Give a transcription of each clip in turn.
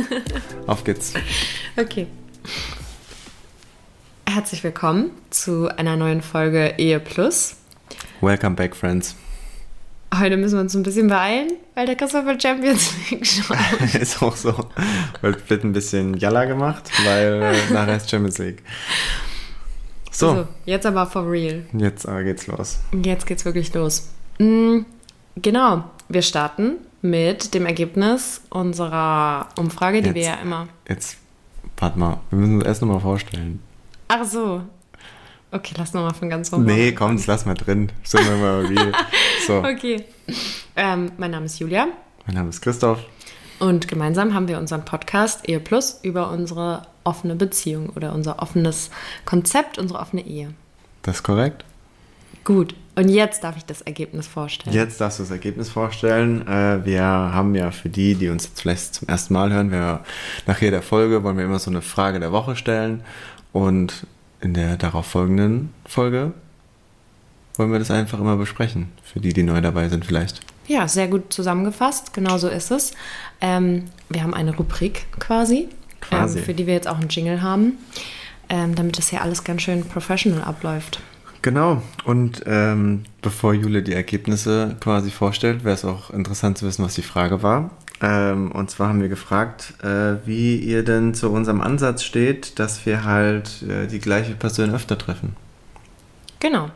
Auf geht's. Okay. Herzlich willkommen zu einer neuen Folge Ehe Plus. Welcome back, friends. Heute müssen wir uns ein bisschen beeilen, weil der Christopher Champions League schaut. ist auch so. Wird wird ein bisschen Jalla gemacht, weil nachher ist Champions League. So, So, jetzt aber for real. jetzt äh, geht's los. Jetzt geht's wirklich los. Mm, genau, wir starten mit dem Ergebnis unserer Umfrage, die Jetzt. wir ja immer. Jetzt, warte mal, wir müssen uns erst nochmal vorstellen. Ach so. Okay, lass nochmal von ganz vorne. Nee, komm, das lass mal drin. Sind wir mal real. So, Okay. Ähm, mein Name ist Julia. mein Name ist Christoph. Und gemeinsam haben wir unseren Podcast Ehe Plus über unsere offene Beziehung oder unser offenes Konzept, unsere offene Ehe. Das ist korrekt? Gut, und jetzt darf ich das Ergebnis vorstellen. Jetzt darfst du das Ergebnis vorstellen. Äh, wir haben ja für die, die uns jetzt vielleicht zum ersten Mal hören, wir, nach jeder Folge wollen wir immer so eine Frage der Woche stellen. Und in der darauf folgenden Folge wollen wir das einfach immer besprechen. Für die, die neu dabei sind vielleicht. Ja, sehr gut zusammengefasst, genau so ist es. Ähm, wir haben eine Rubrik quasi, Quasi. Ähm, für die wir jetzt auch einen Jingle haben, ähm, damit das hier alles ganz schön professional abläuft. Genau. Und ähm, bevor Jule die Ergebnisse quasi vorstellt, wäre es auch interessant zu wissen, was die Frage war. Ähm, und zwar haben wir gefragt, äh, wie ihr denn zu unserem Ansatz steht, dass wir halt äh, die gleiche Person öfter treffen. Genau.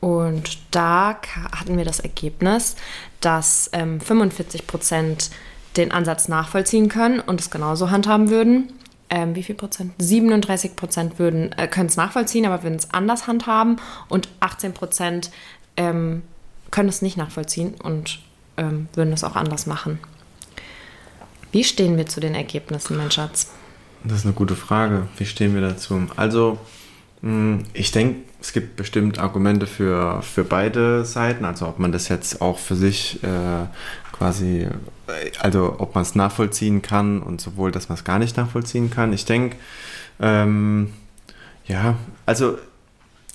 Und da hatten wir das Ergebnis, dass ähm, 45 Prozent den Ansatz nachvollziehen können und es genauso handhaben würden. Ähm, wie viel Prozent? 37 Prozent äh, können es nachvollziehen, aber würden es anders handhaben und 18 Prozent ähm, können es nicht nachvollziehen und ähm, würden es auch anders machen. Wie stehen wir zu den Ergebnissen, mein Schatz? Das ist eine gute Frage. Wie stehen wir dazu? Also, mh, ich denke, es gibt bestimmt Argumente für, für beide Seiten. Also, ob man das jetzt auch für sich äh, quasi, äh, also ob man es nachvollziehen kann und sowohl, dass man es gar nicht nachvollziehen kann. Ich denke, ähm, ja, also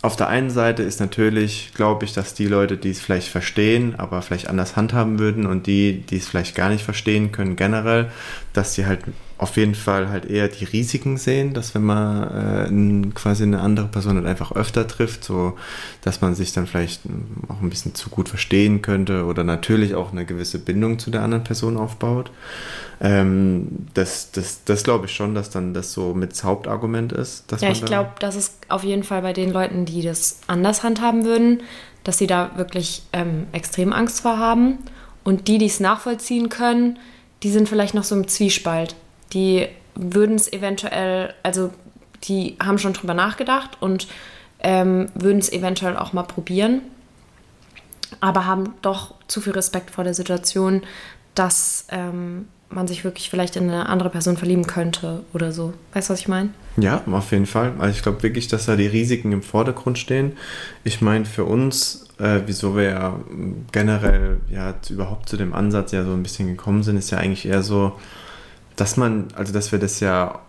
auf der einen Seite ist natürlich, glaube ich, dass die Leute, die es vielleicht verstehen, aber vielleicht anders handhaben würden und die, die es vielleicht gar nicht verstehen können generell, dass die halt auf jeden Fall halt eher die Risiken sehen, dass wenn man äh, quasi eine andere Person halt einfach öfter trifft, so dass man sich dann vielleicht auch ein bisschen zu gut verstehen könnte oder natürlich auch eine gewisse Bindung zu der anderen Person aufbaut. Ähm, das das, das glaube ich schon, dass dann das so mit das Hauptargument ist. Ja, ich glaube, das ist auf jeden Fall bei den Leuten, die das anders handhaben würden, dass sie da wirklich ähm, extrem Angst vor haben. Und die, die es nachvollziehen können, die sind vielleicht noch so im Zwiespalt. Die würden es eventuell, also die haben schon drüber nachgedacht und ähm, würden es eventuell auch mal probieren, aber haben doch zu viel Respekt vor der Situation, dass ähm, man sich wirklich vielleicht in eine andere Person verlieben könnte oder so. Weißt du, was ich meine? Ja, auf jeden Fall. Also ich glaube wirklich, dass da die Risiken im Vordergrund stehen. Ich meine, für uns, äh, wieso wir ja generell ja überhaupt zu dem Ansatz ja so ein bisschen gekommen sind, ist ja eigentlich eher so, dass man, also dass wir das ja,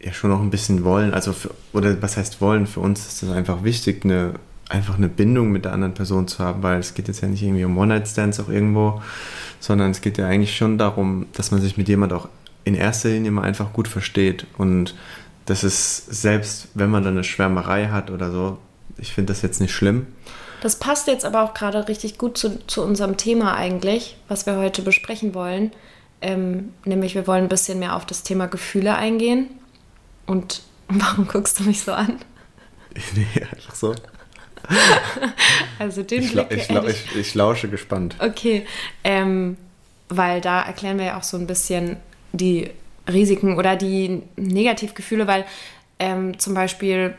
ja schon noch ein bisschen wollen. Also für, oder was heißt wollen? Für uns ist das einfach wichtig, eine einfach eine Bindung mit der anderen Person zu haben, weil es geht jetzt ja nicht irgendwie um One-Night-Stands auch irgendwo, sondern es geht ja eigentlich schon darum, dass man sich mit jemand auch in erster Linie mal einfach gut versteht und das ist selbst, wenn man dann eine Schwärmerei hat oder so, ich finde das jetzt nicht schlimm. Das passt jetzt aber auch gerade richtig gut zu, zu unserem Thema eigentlich, was wir heute besprechen wollen. Ähm, nämlich wir wollen ein bisschen mehr auf das Thema Gefühle eingehen. Und warum guckst du mich so an? nee, einfach so. Also den Ich, Blick ich- ich, ich lausche gespannt. Okay, ähm, weil da erklären wir ja auch so ein bisschen, die Risiken oder die Negativgefühle, weil ähm, zum Beispiel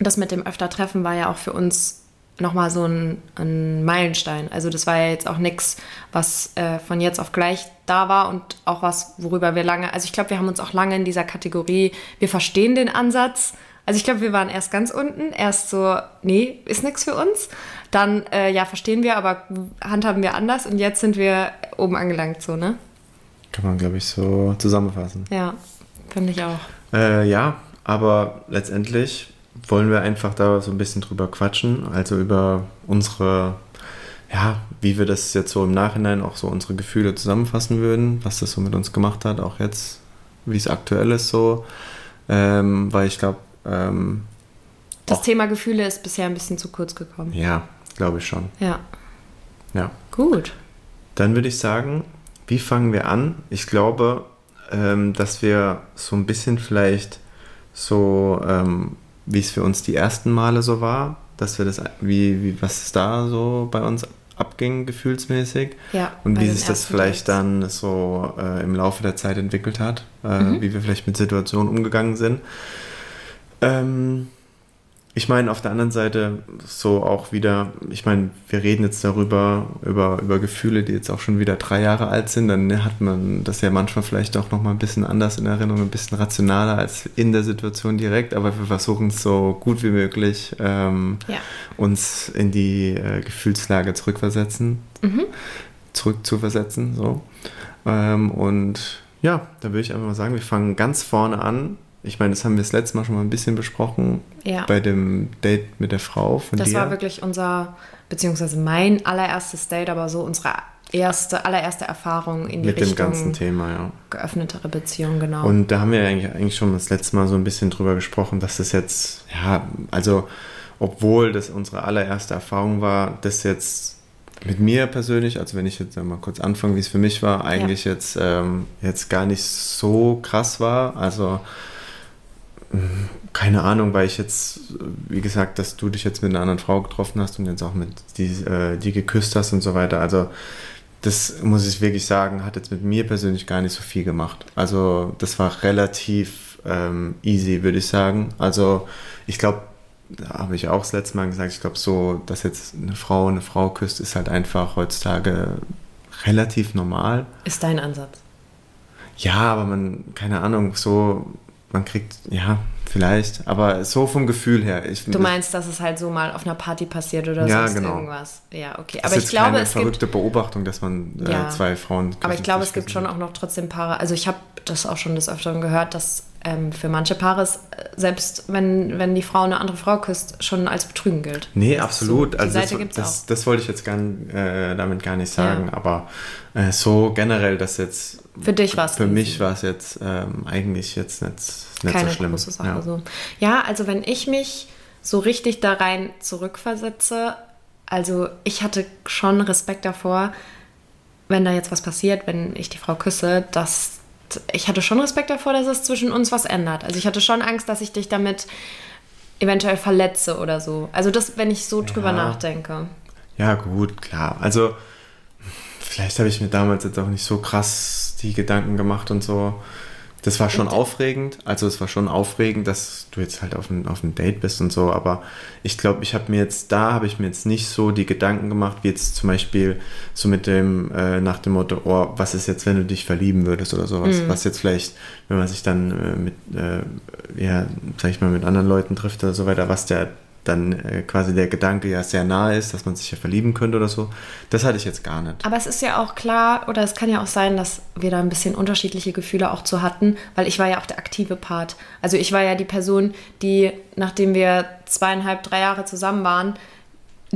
das mit dem öfter Treffen war ja auch für uns nochmal so ein, ein Meilenstein. Also das war ja jetzt auch nichts, was äh, von jetzt auf gleich da war und auch was, worüber wir lange, also ich glaube, wir haben uns auch lange in dieser Kategorie, wir verstehen den Ansatz. Also ich glaube, wir waren erst ganz unten, erst so, nee, ist nichts für uns. Dann, äh, ja, verstehen wir, aber handhaben wir anders und jetzt sind wir oben angelangt, so, ne? Kann man, glaube ich, so zusammenfassen. Ja, finde ich auch. Äh, ja, aber letztendlich wollen wir einfach da so ein bisschen drüber quatschen, also über unsere, ja, wie wir das jetzt so im Nachhinein auch so unsere Gefühle zusammenfassen würden, was das so mit uns gemacht hat, auch jetzt, wie es aktuell ist so, ähm, weil ich glaube, ähm, Das auch- Thema Gefühle ist bisher ein bisschen zu kurz gekommen. ja, glaube ich schon, Ja, ja. gut. Dann würde ich sagen, wie fangen wir an? Ich glaube, ähm, dass wir so ein bisschen vielleicht so, ähm, wie es für uns die ersten Male so war, dass wir das, wie, wie was da so bei uns abging, gefühlsmäßig. Ja, Und wie sich das vielleicht Dates. dann so äh, im Laufe der Zeit entwickelt hat, äh, Mhm. wie wir vielleicht mit Situationen umgegangen sind. Ähm, ich meine, auf der anderen Seite so auch wieder, ich meine, wir reden jetzt darüber, über, über Gefühle, die jetzt auch schon wieder drei Jahre alt sind, dann hat man das ja manchmal vielleicht auch nochmal ein bisschen anders in Erinnerung, ein bisschen rationaler als in der Situation direkt, aber wir versuchen es so gut wie möglich, ähm, Ja. uns in die äh, Gefühlslage zurückversetzen, Mhm. zurückzuversetzen, so. Ähm, und ja, da würde ich einfach mal sagen, wir fangen ganz vorne an. Ich meine, das haben wir das letzte Mal schon mal ein bisschen besprochen. Ja. Bei dem Date mit der Frau von Das dir. war wirklich unser, beziehungsweise mein allererstes Date, aber so unsere erste, allererste Erfahrung in die mit dem Richtung ganzen Thema, ja. geöffnetere Beziehung, genau. Und da haben wir eigentlich, eigentlich schon das letzte Mal so ein bisschen drüber gesprochen, dass das jetzt, ja, also obwohl das unsere allererste Erfahrung war, das jetzt mit mir persönlich, also wenn ich jetzt mal kurz anfange, wie es für mich war, eigentlich jetzt, ähm, jetzt gar nicht so krass war. Also keine Ahnung, weil ich jetzt, wie gesagt, dass du dich jetzt mit einer anderen Frau getroffen hast und jetzt auch mit die, äh, die geküsst hast und so weiter. Also das muss ich wirklich sagen, hat jetzt mit mir persönlich gar nicht so viel gemacht. Also das war relativ ähm, easy, würde ich sagen. Also ich glaube, da habe ich auch das letzte Mal gesagt, ich glaube so, dass jetzt eine Frau eine Frau küsst, ist halt einfach heutzutage relativ normal. ist dein Ansatz. Ja, aber man, keine Ahnung, so, man kriegt, ja, vielleicht, aber so vom Gefühl her. Ich, Du meinst, dass es halt so mal auf einer Party passiert oder Ja, sonst genau. irgendwas. Ja, okay. das Aber ist ich glaube, es gibt verrückte Beobachtung, dass man äh, Ja. zwei Frauen Aber ich glaube, es gibt schon auch noch trotzdem Paare. Also ich habe das auch schon des Öfteren gehört, dass ähm, für manche Paare es, äh, selbst wenn, wenn die Frau eine andere Frau küsst, schon als Betrügen gilt. Nee, ist absolut. So, die also Seite das, das, auch. das wollte ich jetzt gar, äh, damit gar nicht sagen, Ja. aber äh, so generell, dass jetzt Für dich war's Für easy. mich war es jetzt ähm, eigentlich jetzt nicht, nicht Keine so schlimm. große Sache. ja. So. ja, also wenn ich mich so richtig da rein zurückversetze, also ich hatte schon Respekt davor, wenn da jetzt was passiert, wenn ich die Frau küsse, dass ich hatte schon Respekt davor, dass es zwischen uns was ändert. Also ich hatte schon Angst, dass ich dich damit eventuell verletze oder so. Also das, wenn ich so drüber Ja. nachdenke. Ja, gut, klar. Also, vielleicht habe ich mir damals jetzt auch nicht so krass die Gedanken gemacht und so. Das war schon aufregend. Also, es war schon aufregend, dass du jetzt halt auf ein, auf ein Date bist und so. Aber ich glaube, ich habe mir jetzt, da habe ich mir jetzt nicht so die Gedanken gemacht, wie jetzt zum Beispiel so mit dem, äh, nach dem Motto, oh, was ist jetzt, wenn du dich verlieben würdest oder sowas. Was jetzt vielleicht, wenn man sich dann äh, mit, äh, ja, sag ich mal, mit anderen Leuten trifft oder so weiter, was der dann äh, quasi der Gedanke ja sehr nahe ist, dass man sich ja verlieben könnte oder so. Das hatte ich jetzt gar nicht. Aber es ist ja auch klar, oder es kann ja auch sein, dass wir da ein bisschen unterschiedliche Gefühle auch zu hatten, weil ich war ja auch der aktive Part. Also ich war ja die Person, die, nachdem wir zweieinhalb, drei Jahre zusammen waren,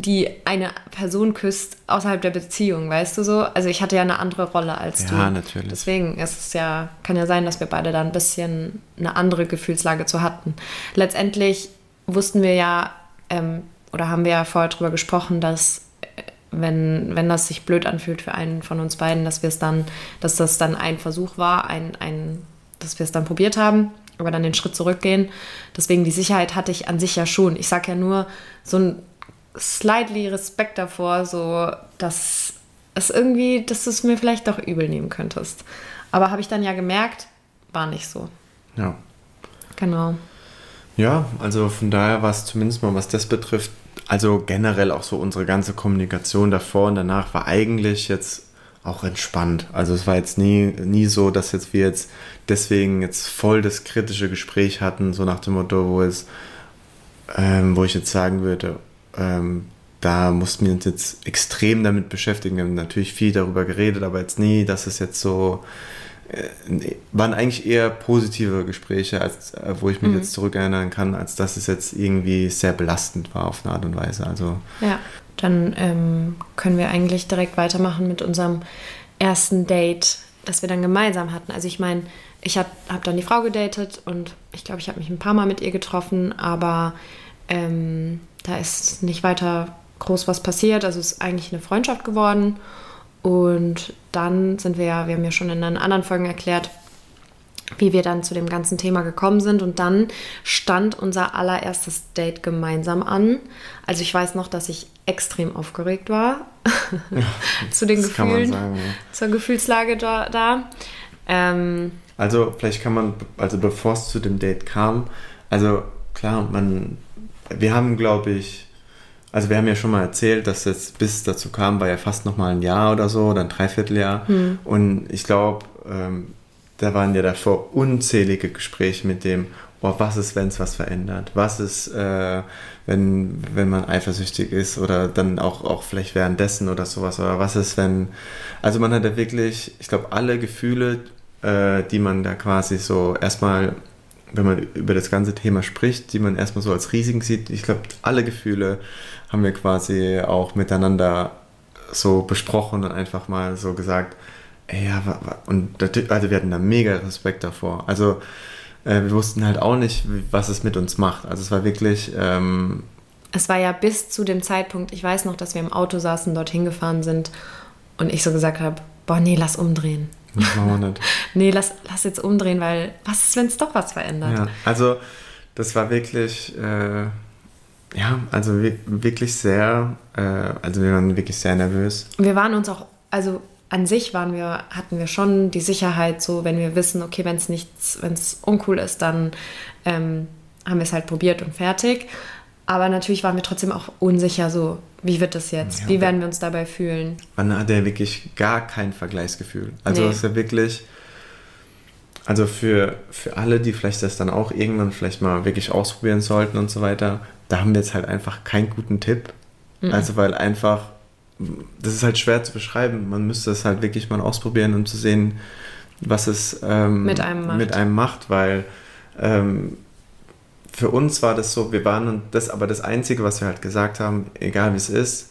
die eine Person küsst außerhalb der Beziehung, weißt du so? Also ich hatte ja eine andere Rolle als du. Ja, natürlich. Deswegen ist es ja, kann ja sein, dass wir beide da ein bisschen eine andere Gefühlslage zu hatten. Letztendlich wussten wir ja, ähm, oder haben wir ja vorher drüber gesprochen, dass äh, wenn, wenn das sich blöd anfühlt für einen von uns beiden, dass wir es dann, dass das dann ein Versuch war, ein, ein, dass wir es dann probiert haben, aber dann den Schritt zurückgehen. Deswegen die Sicherheit hatte ich an sich ja schon. Ich sage ja nur so ein slightly Respekt davor, so dass es irgendwie, dass du es mir vielleicht doch übel nehmen könntest. Aber habe ich dann ja gemerkt, war nicht so. Ja. Genau. Ja, also von daher war es zumindest mal, was das betrifft, also generell auch so unsere ganze Kommunikation davor und danach war eigentlich jetzt auch entspannt. Also es war jetzt nie, nie so, dass jetzt wir jetzt deswegen jetzt voll das kritische Gespräch hatten, so nach dem Motto, wo es, ähm, wo ich jetzt sagen würde, ähm, da mussten wir uns jetzt extrem damit beschäftigen. Wir haben natürlich viel darüber geredet, aber jetzt nie, dass es jetzt so waren eigentlich eher positive Gespräche, als äh, wo ich mich Mhm. jetzt zurückerinnern kann, als dass es jetzt irgendwie sehr belastend war auf eine Art und Weise. Also Ja, dann ähm, können wir eigentlich direkt weitermachen mit unserem ersten Date, das wir dann gemeinsam hatten. Also ich meine, ich habe hab dann die Frau gedatet und ich glaube, ich habe mich ein paar Mal mit ihr getroffen, aber ähm, da ist nicht weiter groß was passiert. Also es ist eigentlich eine Freundschaft geworden. Und dann sind wir ja, wir haben ja schon in anderen Folgen erklärt, wie wir dann zu dem ganzen Thema gekommen sind. Und dann stand unser allererstes Date gemeinsam an. Also ich weiß noch, dass ich extrem aufgeregt war zu den Gefühlen, sagen. Ja. zur Gefühlslage da. da. Ähm, Also vielleicht kann man, also bevor es zu dem Date kam, also klar, man, wir haben glaube ich, also wir haben ja schon mal erzählt, dass es bis es dazu kam, war ja fast noch mal ein Jahr oder so, oder ein Dreivierteljahr. Und ich glaube, ähm, da waren ja davor unzählige Gespräche mit dem, oh, was ist, wenn es was verändert? Was ist, äh, wenn, wenn man eifersüchtig ist oder dann auch, auch vielleicht währenddessen oder sowas? Oder was ist, wenn, also man hat ja wirklich, ich glaube, alle Gefühle, äh, die man da quasi so erstmal, wenn man über das ganze Thema spricht, die man erstmal so als Risiken sieht, ich glaube, alle Gefühle haben wir quasi auch miteinander so besprochen und einfach mal so gesagt, ey, ja, und also wir hatten da mega Respekt davor. Also äh, wir wussten halt auch nicht, was es mit uns macht. Also es war wirklich, ähm, es war ja bis zu dem Zeitpunkt, ich weiß noch, dass wir im Auto saßen, dorthin gefahren sind und ich so gesagt habe, boah, nee, lass umdrehen. das machen wir nicht. Nee, lass, lass jetzt umdrehen, weil was ist, wenn es doch was verändert? Ja, also das war wirklich, äh, ja, also wi- wirklich sehr, äh, also wir waren wirklich sehr nervös. Wir waren uns auch, also an sich waren wir, hatten wir schon die Sicherheit, so wenn wir wissen, okay, wenn es nichts, wenn es uncool ist, dann ähm, haben wir es halt probiert und fertig. Aber natürlich waren wir trotzdem auch unsicher, so wie wird das jetzt? Ja, wie werden wir uns dabei fühlen? Man hatte ja wirklich gar kein Vergleichsgefühl. Also Nee. es ist ja wirklich, also für, für alle, die vielleicht das dann auch irgendwann vielleicht mal wirklich ausprobieren sollten und so weiter, da haben wir jetzt halt einfach keinen guten Tipp. Also weil einfach, das ist halt schwer zu beschreiben. Man müsste es halt wirklich mal ausprobieren, um zu sehen, was es ähm, Mit einem macht. mit einem macht, weil ähm, für uns war das so, wir waren und das aber das Einzige, was wir halt gesagt haben, egal wie es ist,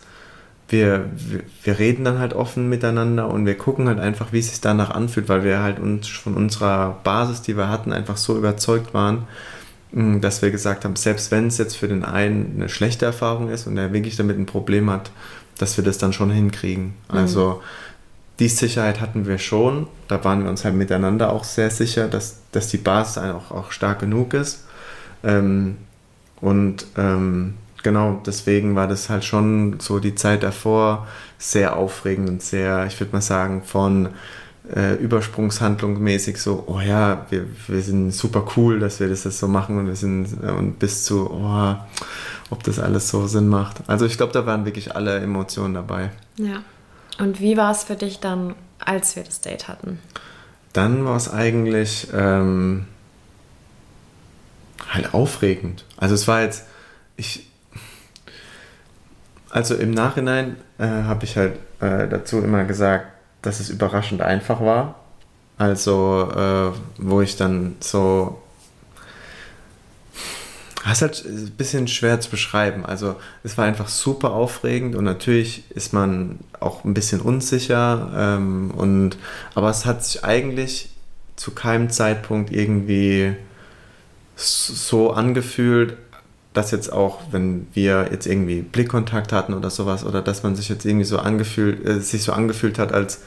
wir, wir, wir reden dann halt offen miteinander und wir gucken halt einfach, wie es sich danach anfühlt, weil wir halt uns von unserer Basis, die wir hatten, einfach so überzeugt waren, mh, dass wir gesagt haben, selbst wenn es jetzt für den einen eine schlechte Erfahrung ist und er wirklich damit ein Problem hat, dass wir das dann schon hinkriegen. Also die Sicherheit hatten wir schon. Da waren wir uns halt miteinander auch sehr sicher, dass, dass die Basis auch, auch stark genug ist. Ähm, und ähm, genau, deswegen war das halt schon so die Zeit davor sehr aufregend und sehr, ich würde mal sagen, von äh, Übersprungshandlung mäßig so, oh ja, wir, wir sind super cool, dass wir das jetzt so machen und wir sind äh, und bis zu, oh, ob das alles so Sinn macht. Also ich glaube, da waren wirklich alle Emotionen dabei. Ja. Und wie war es für dich dann, als wir das Date hatten? Dann war es eigentlich ähm, halt aufregend. Also es war jetzt, ich, also im Nachhinein äh, habe ich halt äh, dazu immer gesagt, dass es überraschend einfach war. Also äh, wo ich dann so das ist halt ein bisschen schwer zu beschreiben. Also es war einfach super aufregend und natürlich ist man auch ein bisschen unsicher. Ähm, und, aber es hat sich eigentlich zu keinem Zeitpunkt irgendwie so angefühlt, dass jetzt auch, wenn wir jetzt irgendwie Blickkontakt hatten oder sowas, oder dass man sich jetzt irgendwie so angefühlt, äh, sich so angefühlt hat, als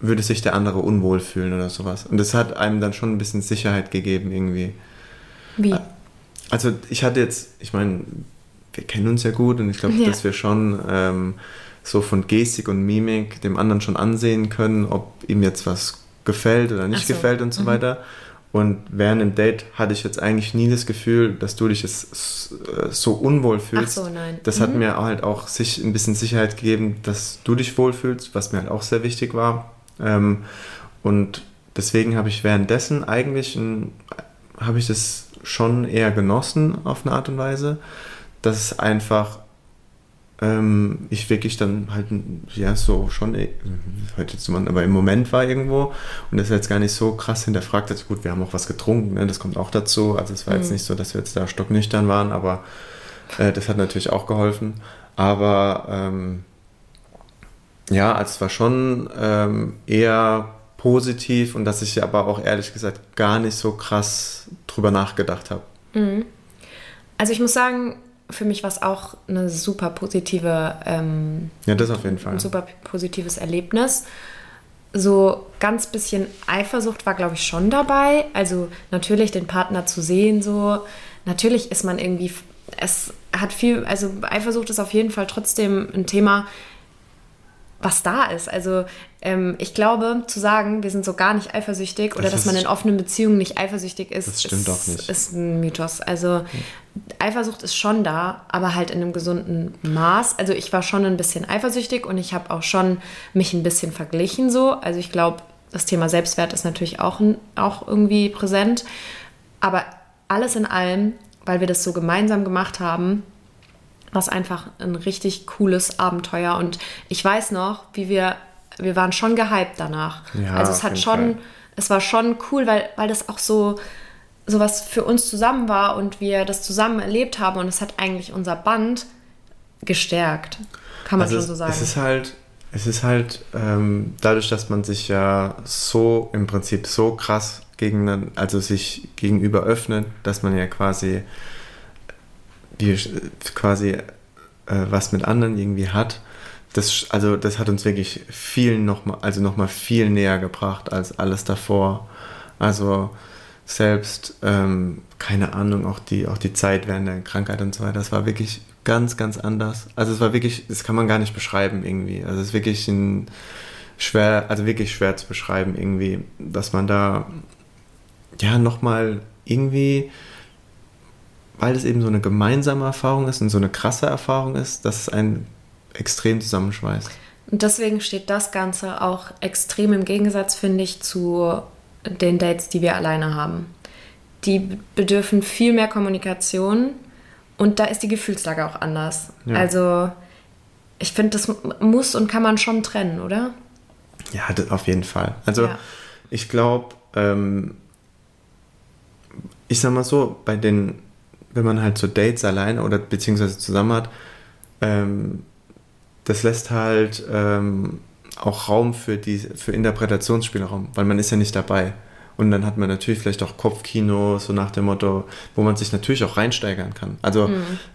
würde sich der andere unwohl fühlen oder sowas. Und das hat einem dann schon ein bisschen Sicherheit gegeben irgendwie. Wie? Also ich hatte jetzt, ich meine, wir kennen uns ja gut und ich glaube, Ja. dass wir schon ähm, so von Gestik und Mimik dem anderen schon ansehen können, ob ihm jetzt was gefällt oder nicht so. gefällt und so weiter. Und während dem Date hatte ich jetzt eigentlich nie das Gefühl, dass du dich jetzt äh, so unwohl fühlst. Ach so, nein. Das hat mir halt auch sich ein bisschen Sicherheit gegeben, dass du dich wohlfühlst, was mir halt auch sehr wichtig war. Ähm, und deswegen habe ich währenddessen eigentlich ein, habe ich das schon eher genossen auf eine Art und Weise, dass es einfach ähm, ich wirklich dann halt, ja, so schon, äh, heute jetzt man, aber im Moment war irgendwo und das jetzt gar nicht so krass hinterfragt hat. Gut, wir haben auch was getrunken, ne, das kommt auch dazu. Also es war jetzt nicht so, dass wir jetzt da stocknüchtern waren, aber äh, das hat natürlich auch geholfen. Aber ähm, ja, also es war schon ähm, eher positiv und dass ich aber auch ehrlich gesagt gar nicht so krass drüber nachgedacht habe. Also ich muss sagen, für mich war es auch eine super positive, ähm, Ja, das auf jeden Fall. ein super positives Erlebnis. So ganz bisschen Eifersucht war, glaube ich, schon dabei. Also natürlich den Partner zu sehen, so. Natürlich ist man irgendwie, es hat viel, also Eifersucht ist auf jeden Fall trotzdem ein Thema, was da ist. Also ähm, ich glaube, zu sagen, wir sind so gar nicht eifersüchtig oder Das dass man in offenen Beziehungen nicht eifersüchtig ist, Das stimmt ist, doch nicht. ist ein Mythos. Also Eifersucht ist schon da, aber halt in einem gesunden Maß. Also ich war schon ein bisschen eifersüchtig und ich habe auch schon mich ein bisschen verglichen so. Also ich glaube, das Thema Selbstwert ist natürlich auch, auch irgendwie präsent. Aber alles in allem, weil wir das so gemeinsam gemacht haben, was einfach ein richtig cooles Abenteuer. Und ich weiß noch, wie wir, wir waren schon gehypt danach. Ja, also es hat schon, Fall. es war schon cool, weil, weil das auch so, so was für uns zusammen war und wir das zusammen erlebt haben und es hat eigentlich unser Band gestärkt. Kann man Also schon so sagen. Es ist halt, es ist halt ähm, dadurch, dass man sich ja so im Prinzip so krass gegen, also sich gegenüber öffnet, dass man ja quasi die quasi äh, was mit anderen irgendwie hat. Das, also das hat uns wirklich viel noch mal, also noch mal viel näher gebracht als alles davor. Also selbst ähm, keine Ahnung, auch die auch die Zeit während der Krankheit und so weiter. Das war wirklich ganz ganz anders. Also es war wirklich, das kann man gar nicht beschreiben irgendwie. Also es ist wirklich ein schwer, also wirklich schwer zu beschreiben irgendwie, dass man da ja noch mal irgendwie weil es eben so eine gemeinsame Erfahrung ist und so eine krasse Erfahrung ist, dass es einen extrem zusammenschweißt. Und deswegen steht das Ganze auch extrem im Gegensatz, finde ich, zu den Dates, die wir alleine haben. Die bedürfen viel mehr Kommunikation und da ist die Gefühlslage auch anders. Ja. Also ich finde, das muss und kann man schon trennen, oder? Ja, das auf jeden Fall. Also Ja. ich glaube, ähm, ich sag mal so, bei den, wenn man halt so Dates alleine oder beziehungsweise zusammen hat, ähm, das lässt halt ähm, auch Raum für, die, für Interpretationsspielraum, weil man ist ja nicht dabei. Und dann hat man natürlich vielleicht auch Kopfkino, so nach dem Motto, wo man sich natürlich auch reinsteigern kann. Also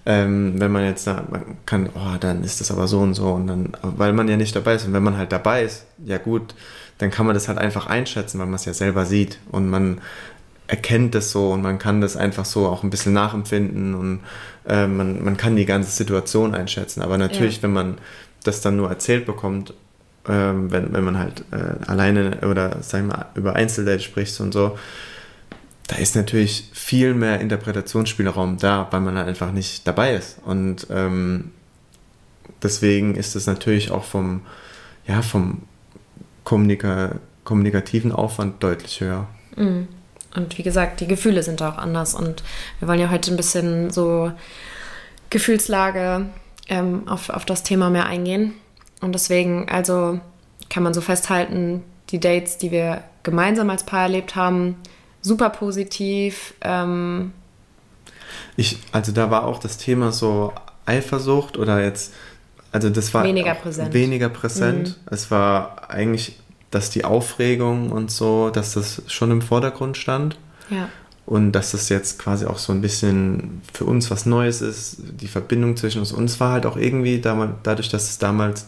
ähm, wenn man jetzt da, man kann, oh, dann ist das aber so und so und dann, weil man ja nicht dabei ist. Und wenn man halt dabei ist, ja gut, dann kann man das halt einfach einschätzen, weil man es ja selber sieht und man erkennt das so und man kann das einfach so auch ein bisschen nachempfinden und äh, man, man kann die ganze Situation einschätzen. Aber natürlich, Ja. wenn man das dann nur erzählt bekommt, ähm, wenn, wenn man halt äh, alleine oder sagen wir mal über Einzeldates spricht und so, da ist natürlich viel mehr Interpretationsspielraum da, weil man halt einfach nicht dabei ist. Und ähm, deswegen ist es natürlich auch vom, ja, vom Kommunika kommunikativen Aufwand deutlich höher. Und wie gesagt, die Gefühle sind auch anders. Und wir wollen ja heute ein bisschen so Gefühlslage ähm, auf, auf das Thema mehr eingehen. Und deswegen, also kann man so festhalten, die Dates, die wir gemeinsam als Paar erlebt haben, super positiv. Ähm, Ich, also da war auch das Thema so Eifersucht oder jetzt, also das war Weniger präsent. Weniger präsent. Es war eigentlich, dass die Aufregung und so, dass das schon im Vordergrund stand. ja. Und dass das jetzt quasi auch so ein bisschen für uns was Neues ist, die Verbindung zwischen uns. Und es war halt auch irgendwie damals, dadurch, dass es damals,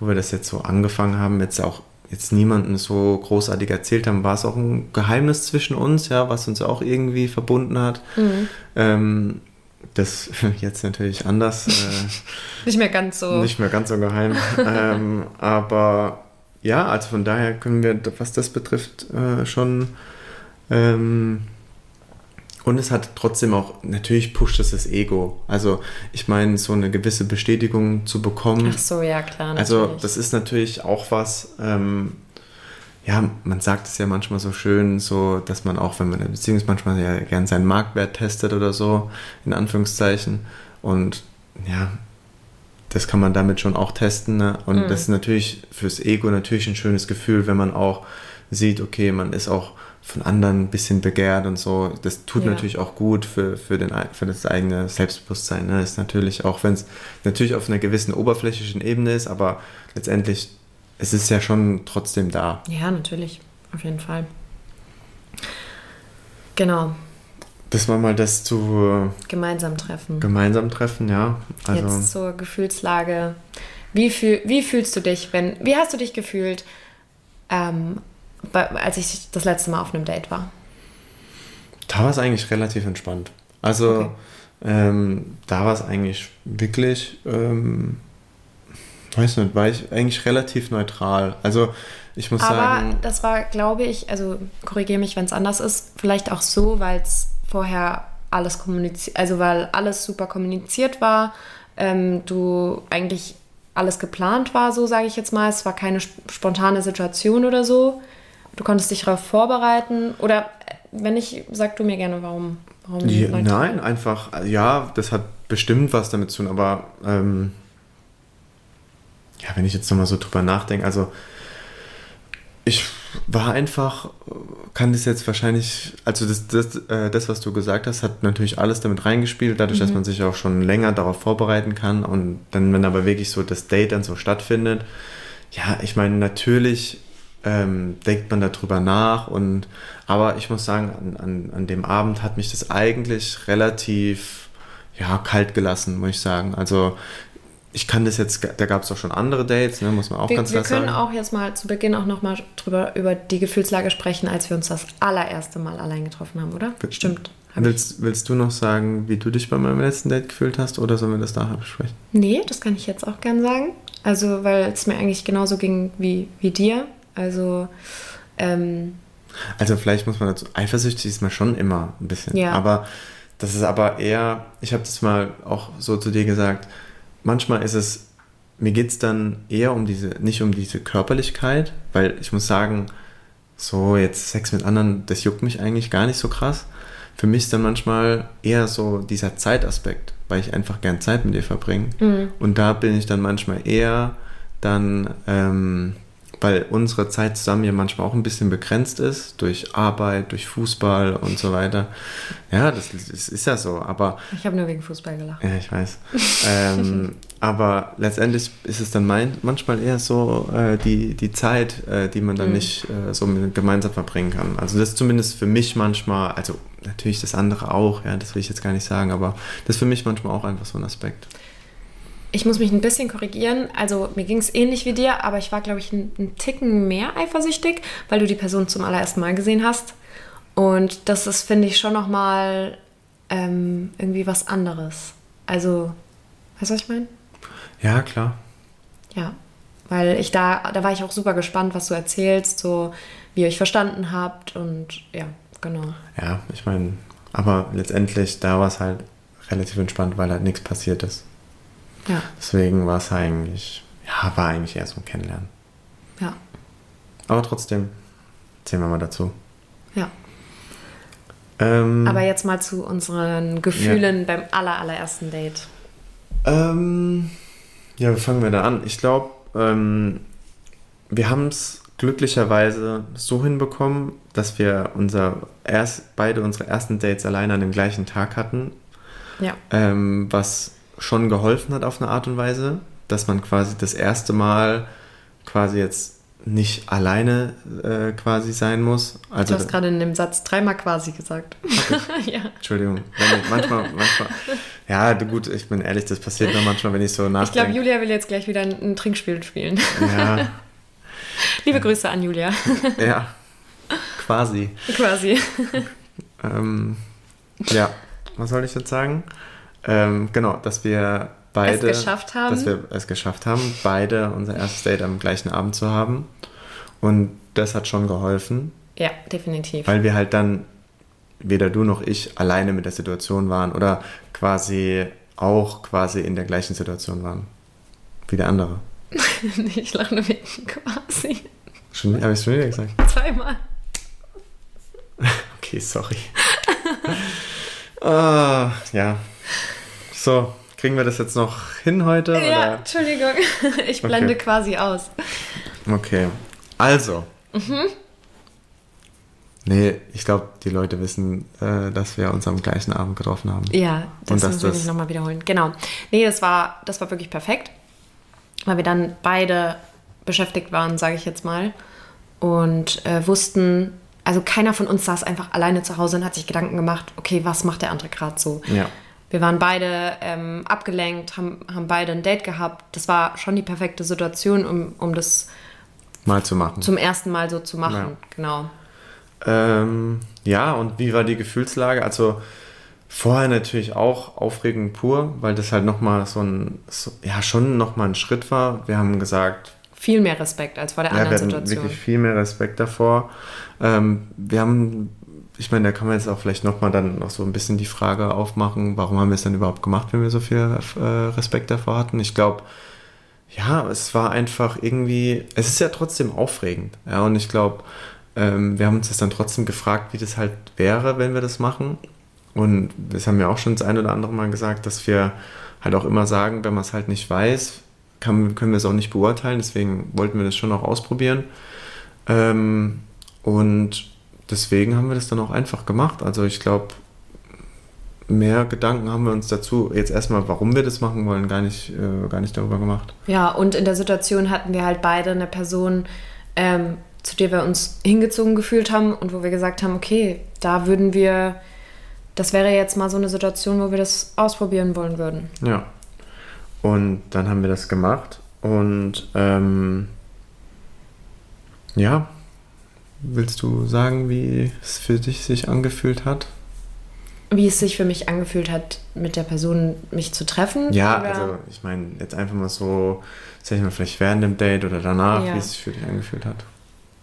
wo wir das jetzt so angefangen haben, jetzt auch jetzt niemanden so großartig erzählt haben, war es auch ein Geheimnis zwischen uns, ja, was uns auch irgendwie verbunden hat. Ähm, das jetzt natürlich anders, äh, Nicht mehr ganz so. nicht mehr ganz so geheim. ähm, aber ja, also von daher können wir, was das betrifft, äh, schon. Ähm, und es hat trotzdem auch, natürlich pusht es das Ego. Also ich meine, so eine gewisse Bestätigung zu bekommen. Ach so, ja, klar. Also natürlich. das ist natürlich auch was, ähm, ja, man sagt es ja manchmal so schön, so, dass man auch, wenn man in einer Beziehung ist, manchmal ja gern seinen Marktwert testet oder so, in Anführungszeichen. Und ja, das kann man damit schon auch testen. Ne? Und Mhm. das ist natürlich fürs Ego natürlich ein schönes Gefühl, wenn man auch sieht, okay, man ist auch von anderen ein bisschen begehrt und so. Das tut Ja. natürlich auch gut für, für, den, für das eigene Selbstbewusstsein. Ne? Ist natürlich auch, wenn es natürlich auf einer gewissen oberflächlichen Ebene ist, aber letztendlich es ist ja schon trotzdem da. Ja, natürlich. Auf jeden Fall. Genau. Das war mal das zu Gemeinsam treffen. gemeinsam treffen, ja. Also Jetzt zur Gefühlslage. Wie, fühl, wie fühlst du dich, wenn. Wie hast du dich gefühlt, ähm, als ich das letzte Mal auf einem Date war? da war es eigentlich relativ entspannt. Also Okay. ähm, da war es eigentlich wirklich, ähm, weiß nicht, war ich eigentlich relativ neutral. Also ich muss Aber sagen, das war, glaube ich, also korrigiere mich, wenn es anders ist, vielleicht auch so, weil es vorher alles kommuniziert, also weil alles super kommuniziert war, ähm, du eigentlich alles geplant war, so sage ich jetzt mal. Es war keine sp spontane Situation oder so. Du konntest dich darauf vorbereiten. Oder äh, wenn nicht, sag du mir gerne, warum. warum Ja, nein, einfach, ja, das hat bestimmt was damit zu tun, aber ähm, ja, wenn ich jetzt nochmal so drüber nachdenke, also ich war einfach, kann das jetzt wahrscheinlich, also das, das, äh, das, was du gesagt hast, hat natürlich alles damit reingespielt, dadurch, dass man sich auch schon länger darauf vorbereiten kann und dann, wenn aber wirklich so das Date dann so stattfindet, ja, ich meine, natürlich ähm, denkt man darüber nach und aber ich muss sagen, an, an, an dem Abend hat mich das eigentlich relativ ja, kalt gelassen, muss ich sagen. Also ich kann das jetzt, da gab es auch schon andere Dates, ne, muss man auch Wir, ganz wir klar können sagen. auch jetzt mal zu Beginn auch nochmal drüber über die Gefühlslage sprechen, als wir uns das allererste Mal allein getroffen haben, oder? Stimmt. Hab ich. Willst, willst du noch sagen, wie du dich bei meinem letzten Date gefühlt hast oder sollen wir das nachher besprechen? Nee, das kann ich jetzt auch gern sagen. Also, weil es mir eigentlich genauso ging wie, wie dir. Also, ähm, Also vielleicht muss man dazu, eifersüchtig ist man schon immer ein bisschen. Ja. Aber das ist aber eher, ich habe das mal auch so zu dir gesagt, manchmal ist es, mir geht es dann eher um diese, nicht um diese Körperlichkeit, weil ich muss sagen, so jetzt Sex mit anderen, das juckt mich eigentlich gar nicht so krass. Für mich ist dann manchmal eher so dieser Zeitaspekt, weil ich einfach gern Zeit mit dir verbringe. Und da bin ich dann manchmal eher dann, ähm, weil unsere Zeit zusammen ja manchmal auch ein bisschen begrenzt ist durch Arbeit, durch Fußball und so weiter. Ja, das, das ist ja so, aber ich habe nur wegen Fußball gelacht. ja, ich weiß. ähm, aber letztendlich ist es dann mein, manchmal eher so äh, die, die Zeit, äh, die man dann nicht äh, so gemeinsam verbringen kann. Also das ist zumindest für mich manchmal, also natürlich das andere auch, ja, das will ich jetzt gar nicht sagen, aber das ist für mich manchmal auch einfach so ein Aspekt. Ich muss mich ein bisschen korrigieren. Also, mir ging es ähnlich wie dir, aber ich war, glaube ich, einen, einen Ticken mehr eifersüchtig, weil du die Person zum allerersten Mal gesehen hast. Und das ist, finde ich, schon nochmal ähm, irgendwie was anderes. Also, weißt du, was ich meine? Ja, klar. Ja, weil ich da, da war ich auch super gespannt, was du erzählst, so wie ihr euch verstanden habt und ja, genau. Ja, ich meine, aber letztendlich, da war es halt relativ entspannt, weil halt nichts passiert ist. Ja, Deswegen war es eigentlich, ja, war eigentlich eher so ein Kennenlernen. ja, Aber trotzdem, erzählen wir mal dazu. ja. Ähm, Aber jetzt mal zu unseren Gefühlen beim aller, allerersten Date. Ähm, ja, wie fangen wir da an? Ich glaube, ähm, wir haben es glücklicherweise so hinbekommen, dass wir unser erst, beide unsere ersten Dates alleine an dem gleichen Tag hatten, Ja, ähm, was schon geholfen hat auf eine Art und Weise, dass man quasi das erste Mal quasi jetzt nicht alleine äh, quasi sein muss. Also du hast gerade in dem Satz dreimal quasi gesagt. ja. Entschuldigung, ich, manchmal, manchmal, ja, gut, ich bin ehrlich, das passiert mir manchmal, wenn ich so Ich nachdenke. glaube, Julia will jetzt gleich wieder ein, ein Trinkspiel spielen. Ja, Liebe Grüße an Julia. ja, quasi. Quasi. Ähm, ja, was soll ich jetzt sagen? Ähm, genau, dass wir beide Es geschafft haben. dass wir es geschafft haben, beide unser erstes Date am gleichen Abend zu haben. Und das hat schon geholfen, Ja, definitiv. weil wir halt dann weder du noch ich alleine mit der Situation waren oder quasi auch quasi in der gleichen Situation waren wie der andere. ich lache nur wegen quasi. Schon, habe ich schon wieder gesagt? Zweimal. Okay, sorry. ah, ja. So, kriegen wir das jetzt noch hin heute? Ja, Oder? Entschuldigung. Ich blende Okay. quasi aus. Okay. Also. Mhm. Nee, ich glaube, die Leute wissen, äh, dass wir uns am gleichen Abend getroffen haben. Ja, das Und dass müssen wir das- nicht nochmal wiederholen. Genau. Nee, das war, das war wirklich perfekt, weil wir dann beide beschäftigt waren, sage ich jetzt mal, und äh, wussten, also keiner von uns saß einfach alleine zu Hause und hat sich Gedanken gemacht, okay, was macht der andere gerade so? Ja. Wir waren beide ähm, abgelenkt, haben, haben beide ein Date gehabt. Das war schon die perfekte Situation, um, um das Mal zu machen. zum ersten Mal so zu machen. Ja. Genau. Ähm, ja, und wie war die Gefühlslage? Also vorher natürlich auch Aufregung pur, weil das halt nochmal so ein, so, ja, schon nochmal ein Schritt war. Wir haben gesagt, Viel mehr Respekt als vor der ja, wir anderen hatten Situation. wirklich viel mehr Respekt davor. Ähm, wir haben, ich meine, da kann man jetzt auch vielleicht nochmal dann noch so ein bisschen die Frage aufmachen, warum haben wir es dann überhaupt gemacht, wenn wir so viel äh, Respekt davor hatten? Ich glaube, ja, es war einfach irgendwie, es ist ja trotzdem aufregend. Ja, und ich glaube, ähm, wir haben uns das dann trotzdem gefragt, wie das halt wäre, wenn wir das machen. Und das haben wir auch schon das ein oder andere Mal gesagt, dass wir halt auch immer sagen, wenn man es halt nicht weiß, kann, können wir es auch nicht beurteilen. Deswegen wollten wir das schon auch ausprobieren. Ähm, und deswegen haben wir das dann auch einfach gemacht. Also ich glaube, mehr Gedanken haben wir uns dazu jetzt erstmal, warum wir das machen wollen, gar nicht, äh, gar nicht darüber gemacht. Ja, und in der Situation hatten wir halt beide eine Person, ähm, zu der wir uns hingezogen gefühlt haben und wo wir gesagt haben, okay, da würden wir, das wäre jetzt mal so eine Situation, wo wir das ausprobieren wollen würden. Ja. Und dann haben wir das gemacht und ähm, ja, willst du sagen, wie es für dich sich angefühlt hat? Wie es sich für mich angefühlt hat, mit der Person mich zu treffen. Ja, oder- also ich meine, jetzt einfach mal so, sag ich mal, vielleicht während dem Date oder danach, Ja. wie es sich für dich angefühlt hat.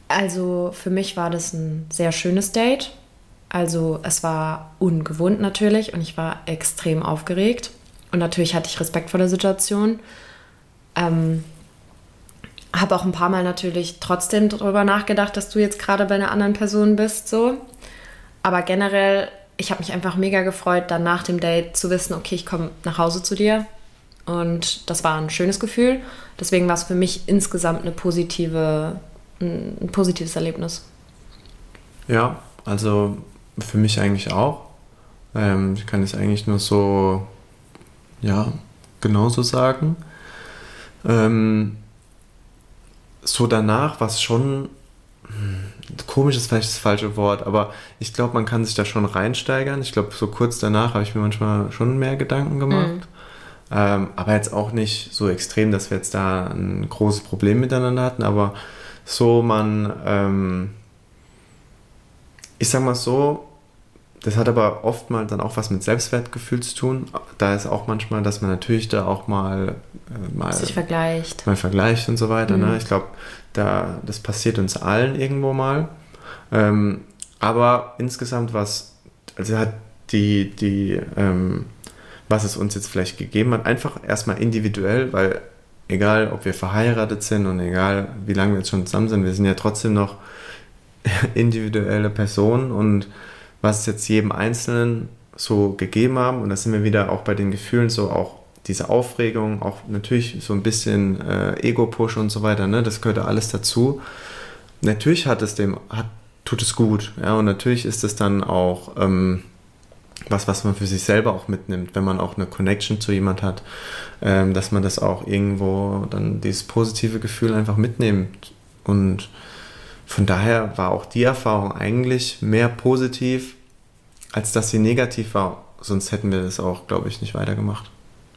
Also für mich war das ein sehr schönes Date. Also es war ungewohnt natürlich und ich war extrem aufgeregt. Und natürlich hatte ich Respekt vor der Situation. Ähm, habe auch ein paar Mal natürlich trotzdem darüber nachgedacht, dass du jetzt gerade bei einer anderen Person bist, so. Aber generell, ich habe mich einfach mega gefreut, dann nach dem Date zu wissen, okay, ich komme nach Hause zu dir. Und das war ein schönes Gefühl. Deswegen war es für mich insgesamt eine positive, ein, positives Erlebnis. Ja, also für mich eigentlich auch. Ähm, ich kann es eigentlich nur so, ja, genauso sagen. Ähm, so danach war es schon, hm, komisch ist vielleicht das falsche Wort, aber ich glaube, man kann sich da schon reinsteigern. Ich glaube, so kurz danach habe ich mir manchmal schon mehr Gedanken gemacht. Ähm, aber jetzt auch nicht so extrem, dass wir jetzt da ein großes Problem miteinander hatten, aber so man, ähm, ich sag mal so, das hat aber oftmals dann auch was mit Selbstwertgefühl zu tun. Da ist auch manchmal, dass man natürlich da auch mal, äh, mal, Sich vergleicht. mal vergleicht und so weiter. Ne? Ich glaube, da, das passiert uns allen irgendwo mal. Ähm, aber insgesamt was, also hat die, die, ähm, was es uns jetzt vielleicht gegeben hat, einfach erstmal individuell, weil egal, ob wir verheiratet sind und egal, wie lange wir jetzt schon zusammen sind, wir sind ja trotzdem noch individuelle Personen und was jetzt jedem Einzelnen so gegeben haben, und da sind wir wieder auch bei den Gefühlen, so auch diese Aufregung, auch natürlich so ein bisschen äh, Ego-Push und so weiter, ne? das gehört alles dazu. Natürlich hat es dem, hat, tut es gut, ja, und natürlich ist es dann auch ähm, was, was man für sich selber auch mitnimmt, wenn man auch eine Connection zu jemand hat, ähm, dass man das auch irgendwo dann dieses positive Gefühl einfach mitnimmt. Und von daher war auch die Erfahrung eigentlich mehr positiv, als dass sie negativ war. Sonst hätten wir das auch, glaube ich, nicht weitergemacht,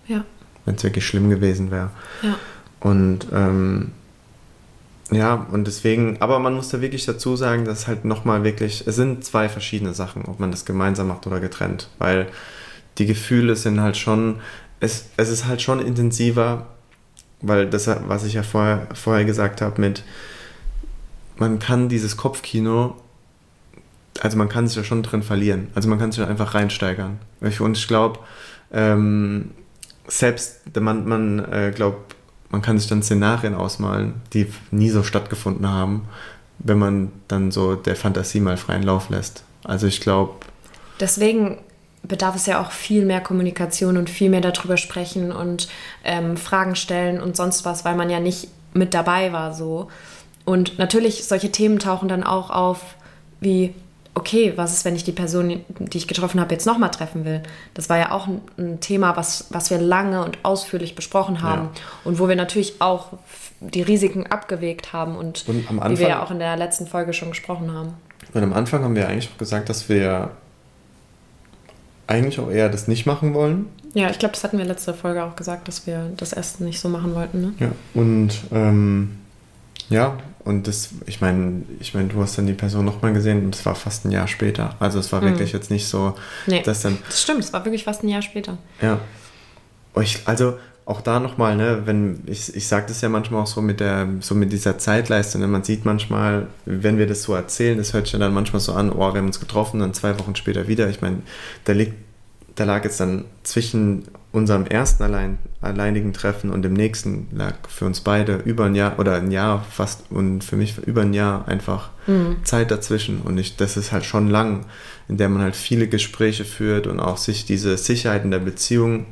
Ja. wenn es wirklich schlimm gewesen wäre. Ja. Und ähm, ja, und deswegen, aber man muss da wirklich dazu sagen, dass halt nochmal wirklich, es sind zwei verschiedene Sachen, ob man das gemeinsam macht oder getrennt, weil die Gefühle sind halt schon es, es ist halt schon intensiver, weil das, was ich ja vorher, vorher gesagt habe, mit man kann dieses Kopfkino, also man kann sich ja schon drin verlieren. Also man kann sich einfach reinsteigern. Und ich glaube, ähm, selbst man, man äh, glaubt, man kann sich dann Szenarien ausmalen, die nie so stattgefunden haben, wenn man dann so der Fantasie mal freien Lauf lässt. Also ich glaube. Deswegen bedarf es ja auch viel mehr Kommunikation und viel mehr darüber sprechen und ähm, Fragen stellen und sonst was, weil man ja nicht mit dabei war so. Und natürlich, solche Themen tauchen dann auch auf, wie, okay, was ist, wenn ich die Person, die ich getroffen habe, jetzt nochmal treffen will? Das war ja auch ein, ein, Thema, was, was wir lange und ausführlich besprochen haben ja. und wo wir natürlich auch die Risiken abgewegt haben und, und Anfang, wie wir ja auch in der letzten Folge schon gesprochen haben. Und am Anfang haben wir eigentlich auch gesagt, dass wir eigentlich auch eher das nicht machen wollen. Ja, ich glaube, das hatten wir letzte Folge auch gesagt, dass wir das erst nicht so machen wollten. Ne? Ja, und ähm, ja, und das, ich meine, ich meine, du hast dann die Person nochmal gesehen und es war fast ein Jahr später. Also es war mhm. wirklich jetzt nicht so, nee, dass dann. Das stimmt, es war wirklich fast ein Jahr später. Ja. Ich, also auch da nochmal, ne, wenn, ich, ich sage das ja manchmal auch so mit der, so mit dieser Zeitleiste, ne, man sieht manchmal, wenn wir das so erzählen, das hört sich dann manchmal so an, oh, wir haben uns getroffen, dann zwei Wochen später wieder. Ich meine, da liegt, da lag jetzt dann zwischen unserem ersten allein, alleinigen Treffen und dem nächsten lag für uns beide über ein Jahr oder ein Jahr fast und für mich über ein Jahr einfach mhm. Zeit dazwischen. Und ich, das ist halt schon lang, in der man halt viele Gespräche führt und auch sich diese Sicherheit in der Beziehung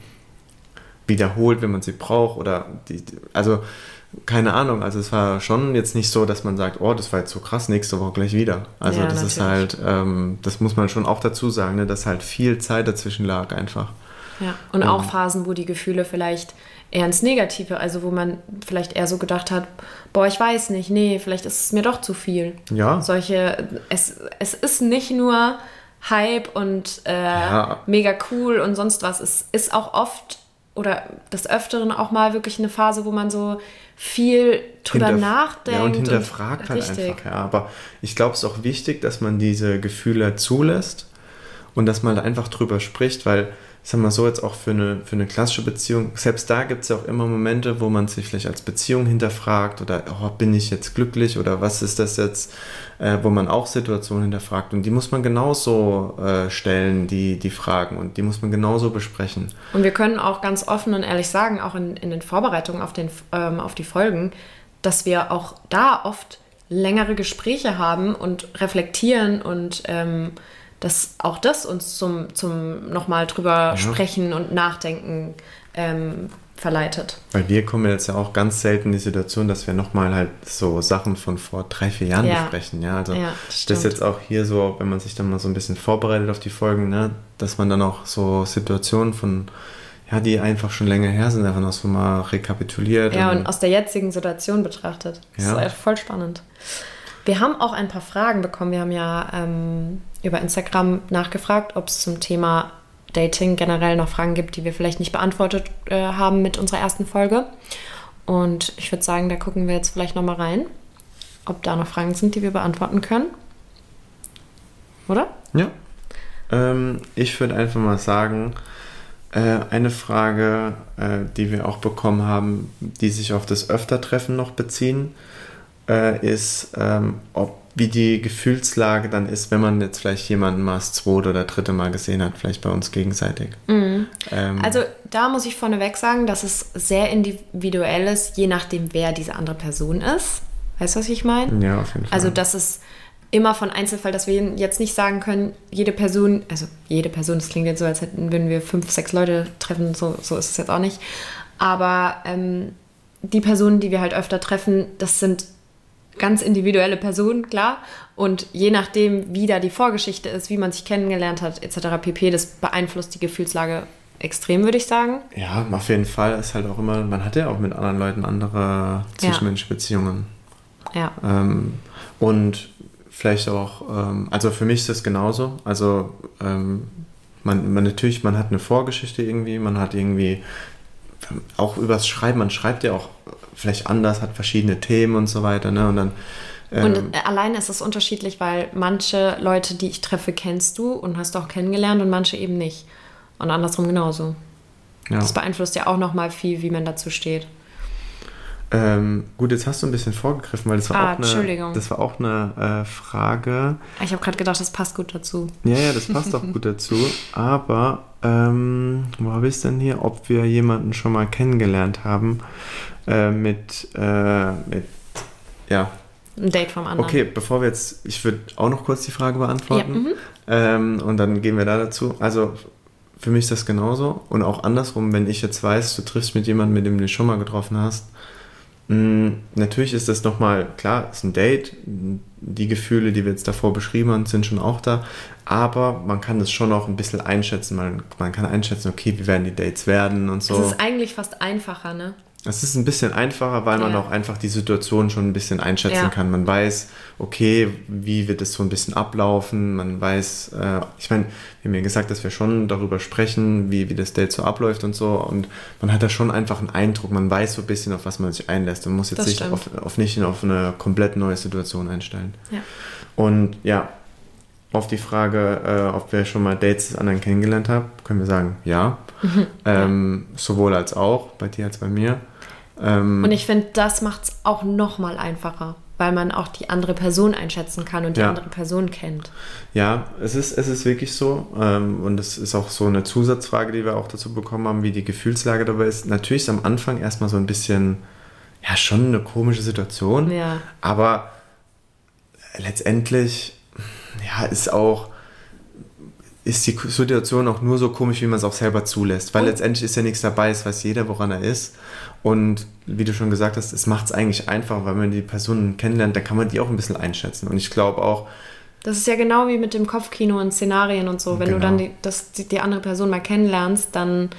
wiederholt, wenn man sie braucht oder die, also keine Ahnung, also es war schon jetzt nicht so, dass man sagt, oh, das war jetzt so krass, nächste Woche gleich wieder. Also ja, das natürlich. ist halt, ähm, das muss man schon auch dazu sagen, ne, dass halt viel Zeit dazwischen lag einfach. Ja, und auch Phasen, wo die Gefühle vielleicht eher ins Negative, also wo man vielleicht eher so gedacht hat, boah, ich weiß nicht, nee, vielleicht ist es mir doch zu viel. Ja. Solche, es, es ist nicht nur Hype und äh, ja. mega cool und sonst was, es ist auch oft oder des Öfteren auch mal wirklich eine Phase, wo man so viel drüber Hinterf nachdenkt. Ja, und hinterfragt und, halt richtig. einfach. Ja, aber ich glaube, es ist auch wichtig, dass man diese Gefühle zulässt und dass man da einfach drüber spricht, weil ich sag mal so, jetzt auch für eine, für eine klassische Beziehung, selbst da gibt es ja auch immer Momente, wo man sich vielleicht als Beziehung hinterfragt oder oh, bin ich jetzt glücklich oder was ist das jetzt, äh, wo man auch Situationen hinterfragt und die muss man genauso äh, stellen, die, die Fragen und die muss man genauso besprechen. Und wir können auch ganz offen und ehrlich sagen, auch in, in den Vorbereitungen auf, den, ähm, auf die Folgen, dass wir auch da oft längere Gespräche haben und reflektieren und ähm, dass auch das uns zum, zum nochmal drüber ja. sprechen und nachdenken ähm, verleitet. Weil wir kommen jetzt ja auch ganz selten in die Situation, dass wir nochmal halt so Sachen von vor drei, vier Jahren ja. besprechen. Ja, also ja, das, das ist jetzt auch hier so, wenn man sich dann mal so ein bisschen vorbereitet auf die Folgen, ne, dass man dann auch so Situationen von ja, die einfach schon länger her sind, einfach noch so mal rekapituliert. Ja, und, und aus der jetzigen Situation betrachtet. Das ja. ist voll spannend. Wir haben auch ein paar Fragen bekommen. Wir haben ja ähm, über Instagram nachgefragt, ob es zum Thema Dating generell noch Fragen gibt, die wir vielleicht nicht beantwortet äh, haben mit unserer ersten Folge. Und ich würde sagen, da gucken wir jetzt vielleicht nochmal rein, ob da noch Fragen sind, die wir beantworten können. Oder? Ja. Ähm, ich würde einfach mal sagen, äh, eine Frage, äh, die wir auch bekommen haben, die sich auf das Öftertreffen noch beziehen äh, ist, ähm, ob wie die Gefühlslage dann ist, wenn man jetzt vielleicht jemanden mal das zweite oder dritte Mal gesehen hat, vielleicht bei uns gegenseitig. Mhm. Ähm, also da muss ich vorneweg sagen, dass es sehr individuell ist, je nachdem, wer diese andere Person ist. Weißt du, was ich meine? Ja, auf jeden Fall. Also das ist immer von Einzelfall, dass wir jetzt nicht sagen können, jede Person, also jede Person, das klingt jetzt so, als hätten, würden wir fünf, sechs Leute treffen, so, so ist es jetzt auch nicht. Aber ähm, die Personen, die wir halt öfter treffen, das sind ganz individuelle Person, klar. Und je nachdem, wie da die Vorgeschichte ist, wie man sich kennengelernt hat, etc. pp., das beeinflusst die Gefühlslage extrem, würde ich sagen. Ja, auf jeden Fall ist halt auch immer, man hat ja auch mit anderen Leuten andere zwischenmenschliche ja. Beziehungen. Ja. Ähm, und vielleicht auch, ähm, also für mich ist das genauso. Also ähm, man, man natürlich, man hat eine Vorgeschichte irgendwie, man hat irgendwie auch übers Schreiben, man schreibt ja auch vielleicht anders, hat verschiedene Themen und so weiter. Ne? Und dann ähm, und alleine ist es unterschiedlich, weil manche Leute, die ich treffe, kennst du und hast auch kennengelernt und manche eben nicht. Und andersrum genauso. Ja. Das beeinflusst ja auch nochmal viel, wie man dazu steht. Ähm, gut, jetzt hast du ein bisschen vorgegriffen, weil das war Ah, auch eine, das war auch eine äh, Frage. Ich habe gerade gedacht, das passt gut dazu. Ja, ja, das passt auch gut dazu. Aber ähm, wo habe ich es denn hier? Ob wir jemanden schon mal kennengelernt haben äh, mit, äh, mit, ja. Ein Date vom anderen. Okay, bevor wir jetzt, ich würde auch noch kurz die Frage beantworten. Ja, mhm. ähm, und dann gehen wir da dazu. Also für mich ist das genauso. Und auch andersrum, wenn ich jetzt weiß, du triffst mit jemandem, mit dem du dich schon mal getroffen hast, natürlich ist das nochmal, klar, ist ein Date. Die Gefühle, die wir jetzt davor beschrieben haben, sind schon auch da. Aber man kann das schon auch ein bisschen einschätzen. Man, man kann einschätzen, okay, wie werden die Dates werden und so. Es ist eigentlich fast einfacher, ne? Es ist ein bisschen einfacher, weil man Ja. auch einfach die Situation schon ein bisschen einschätzen Ja. kann. Man weiß, okay, wie wird es so ein bisschen ablaufen. Man weiß, äh, ich meine, wir haben ja gesagt, dass wir schon darüber sprechen, wie, wie das Date so abläuft und so. Und man hat da schon einfach einen Eindruck. Man weiß so ein bisschen, auf was man sich einlässt. Man muss jetzt Das sich auf, auf nicht auf eine komplett neue Situation einstellen. Ja. Und ja, auf die Frage, äh, ob wir schon mal Dates des anderen kennengelernt haben, können wir sagen, ja. Mhm. Ähm, sowohl als auch, bei dir als bei mir. Ähm, Und ich finde, das macht es auch nochmal einfacher, weil man auch die andere Person einschätzen kann und die Ja. andere Person kennt. Ja, es ist, es ist wirklich so. Ähm, und es ist auch so eine Zusatzfrage, die wir auch dazu bekommen haben, wie die Gefühlslage dabei ist. Natürlich ist am Anfang erstmal so ein bisschen, ja, schon eine komische Situation. Ja. Aber letztendlich, ja, ist auch, ist die Situation auch nur so komisch, wie man es auch selber zulässt. Weil letztendlich ist ja nichts dabei, es weiß jeder, woran er ist. Und wie du schon gesagt hast, es macht es eigentlich einfach, weil man die Personen kennenlernt, dann kann man die auch ein bisschen einschätzen. Und ich glaube auch, Das ist ja genau wie mit dem Kopfkino und Szenarien und so. Wenn Genau. du dann die, das, die, andere Person mal kennenlernst, dann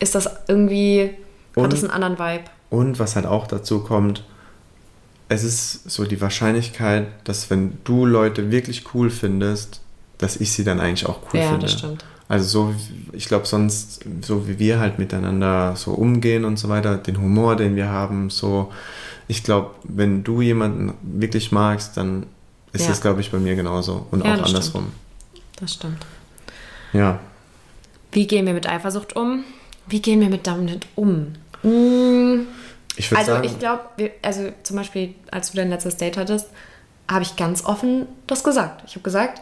ist das irgendwie, Und- hat das einen anderen Vibe. Und was halt auch dazu kommt, es ist so die Wahrscheinlichkeit, dass wenn du Leute wirklich cool findest, dass ich sie dann eigentlich auch cool Ja, finde. das stimmt. Also so, ich glaube sonst, so wie wir halt miteinander so umgehen und so weiter, den Humor, den wir haben, so, ich glaube, wenn du jemanden wirklich magst, dann ist Ja. das, glaube ich, bei mir genauso und Ja, auch das andersrum. Das stimmt. Ja. Wie gehen wir mit Eifersucht um? Wie gehen wir mit damit um? Mm, Ich Also sagen, ich glaube, also zum Beispiel, als du dein letztes Date hattest, habe ich ganz offen das gesagt. Ich habe gesagt,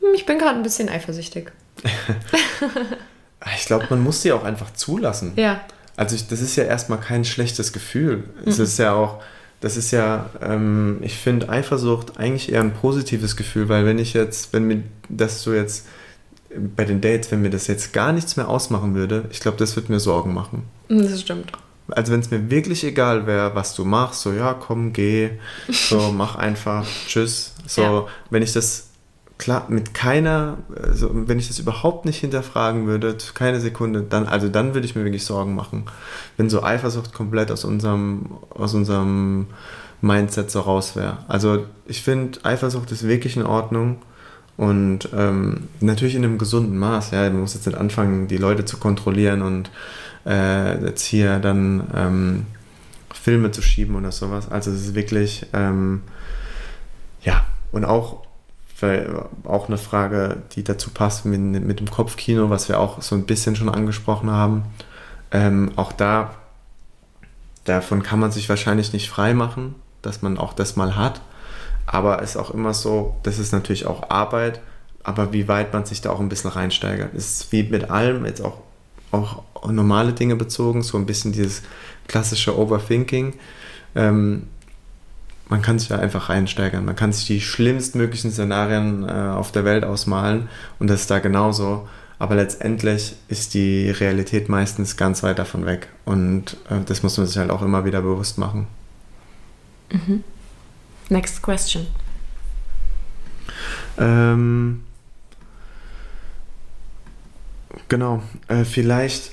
hm, ich bin gerade ein bisschen eifersüchtig. ich glaube, man muss sie auch einfach zulassen. Ja. Also ich, das ist ja erstmal kein schlechtes Gefühl. Es Mhm. ist ja auch, das ist ja, ähm, ich finde Eifersucht eigentlich eher ein positives Gefühl, weil wenn ich jetzt, wenn mir das so jetzt bei den Dates, wenn mir das jetzt gar nichts mehr ausmachen würde, ich glaube, das wird mir Sorgen machen. Hm, Das stimmt. Also wenn es mir wirklich egal wäre, was du machst, so ja, komm, geh, so mach einfach, tschüss. So, Ja. wenn ich das klar mit keiner, also wenn ich das überhaupt nicht hinterfragen würde, keine Sekunde, dann, also dann würde ich mir wirklich Sorgen machen. Wenn so Eifersucht komplett aus unserem, aus unserem Mindset so raus wäre. Also ich finde, Eifersucht ist wirklich in Ordnung. Und ähm, natürlich in einem gesunden Maß. Ja, man muss jetzt nicht anfangen, die Leute zu kontrollieren und äh, jetzt hier dann ähm, Filme zu schieben oder sowas. Also es ist wirklich, ähm, ja, und auch, auch eine Frage, die dazu passt mit, mit dem Kopfkino, was wir auch so ein bisschen schon angesprochen haben. Ähm, auch da, davon kann man sich wahrscheinlich nicht frei machen, dass man auch das mal hat. Aber es ist auch immer so, das ist natürlich auch Arbeit, aber wie weit man sich da auch ein bisschen reinsteigert. Ist wie mit allem, jetzt auch, auch normale Dinge bezogen, so ein bisschen dieses klassische Overthinking. Ähm, man kann sich da einfach reinsteigern. Man kann sich die schlimmstmöglichen Szenarien äh, auf der Welt ausmalen und das ist da genauso. Aber letztendlich ist die Realität meistens ganz weit davon weg. Und äh, das muss man sich halt auch immer wieder bewusst machen. Next question. Ähm, genau, äh, vielleicht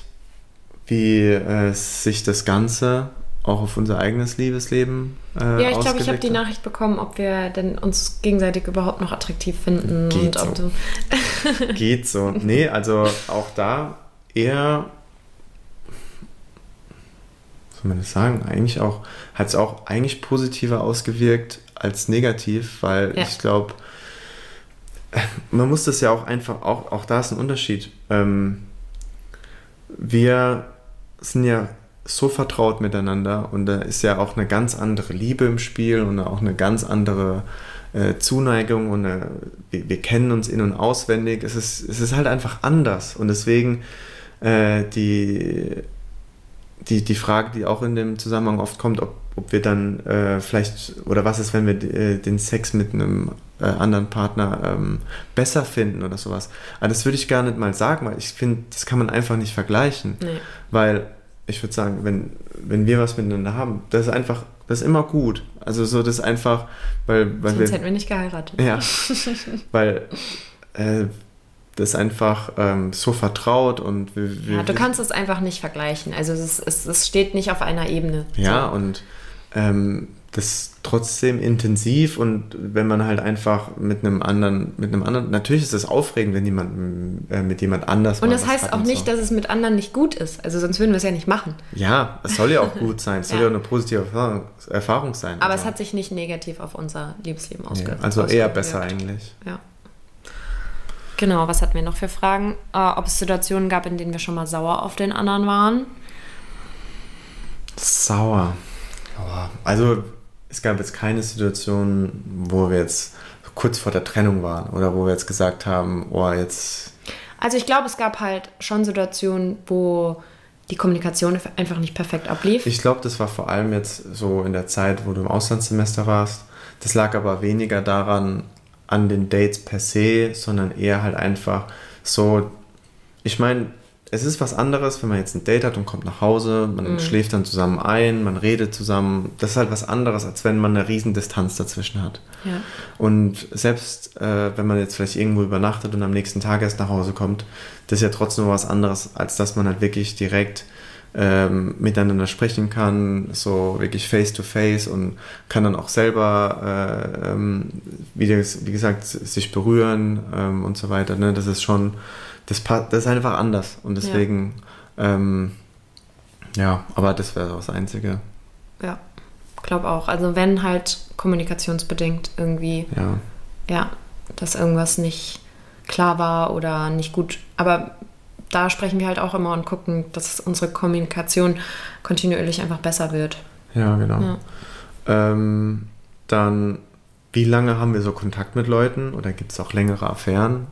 wie äh, sich das Ganze auch auf unser eigenes Liebesleben äh, Ja, ich glaube, ich habe die. Nachricht bekommen, ob wir denn uns gegenseitig überhaupt noch attraktiv finden Geht und ob so. du. Geht so. Nee, also auch da eher, was soll man das sagen, eigentlich auch, hat es auch eigentlich positiver ausgewirkt als negativ, weil Ja. ich glaube, man muss das ja auch einfach, auch, auch da ist ein Unterschied. Ähm, wir sind ja so vertraut miteinander und da ist ja auch eine ganz andere Liebe im Spiel und auch eine ganz andere äh, Zuneigung und eine, wir, wir, kennen uns in- und auswendig. Es ist, es ist halt einfach anders und deswegen äh, die, die, die Frage, die auch in dem Zusammenhang oft kommt, ob, ob wir dann äh, vielleicht, oder was ist, wenn wir äh, den Sex mit einem äh, anderen Partner ähm, besser finden oder sowas. Aber das würde ich gar nicht mal sagen, weil ich finde, das kann man einfach nicht vergleichen. Nee. Weil ich würde sagen, wenn, wenn wir was miteinander haben, das ist einfach, das ist immer gut. Also so, das ist einfach, weil, weil Sonst wir, hätten wir nicht geheiratet. ja, weil äh, das ist einfach ähm, so vertraut und wir, wir, Ja, du kannst es einfach nicht vergleichen. Also es, es, es steht nicht auf einer Ebene. Ja, So. und ähm, das ist trotzdem intensiv und wenn man halt einfach mit einem anderen, mit einem anderen, natürlich ist es aufregend, wenn jemand äh, mit jemand anders Und das heißt auch und nicht, so. dass es mit anderen nicht gut ist. Also sonst würden wir es ja nicht machen. Ja, es soll ja auch gut sein, es soll Ja. ja auch eine positive Erfahrung, Erfahrung sein. Aber also. es hat sich nicht negativ auf unser Liebesleben Nee, ausgewirkt. also eher besser eigentlich. Ja. Genau, was hatten wir noch für Fragen? Äh, ob es Situationen gab, in denen wir schon mal sauer auf den anderen waren? Sauer. Aber, also es gab jetzt keine Situation, wo wir jetzt kurz vor der Trennung waren oder wo wir jetzt gesagt haben, oh, jetzt Also ich glaube, es gab halt schon Situationen, wo die Kommunikation einfach nicht perfekt ablief. Ich glaube, das war vor allem jetzt so in der Zeit, wo du im Auslandssemester warst. Das lag aber weniger daran, an den Dates per se, sondern eher halt einfach so. Ich meine, es ist was anderes, wenn man jetzt ein Date hat und kommt nach Hause, man schläft dann zusammen ein, man redet zusammen. Das ist halt was anderes, als wenn man eine riesen Distanz dazwischen hat. Ja. Und selbst äh, wenn man jetzt vielleicht irgendwo übernachtet und am nächsten Tag erst nach Hause kommt, das ist ja trotzdem was anderes, als dass man halt wirklich direkt ähm, miteinander sprechen kann, so wirklich face to face und kann dann auch selber, äh, ähm, wie, wie gesagt, sich berühren ähm, und so weiter. Ne? Das ist schon, das, das ist einfach anders und deswegen, ja, ähm, ja aber das wäre so das Einzige. Ja, glaube auch. Also wenn halt kommunikationsbedingt irgendwie, Ja. ja, dass irgendwas nicht klar war oder nicht gut. Aber da sprechen wir halt auch immer und gucken, dass unsere Kommunikation kontinuierlich einfach besser wird. Ja, genau. Ja. Ähm, dann, wie lange haben wir so Kontakt mit Leuten? Oder gibt es auch längere Affären?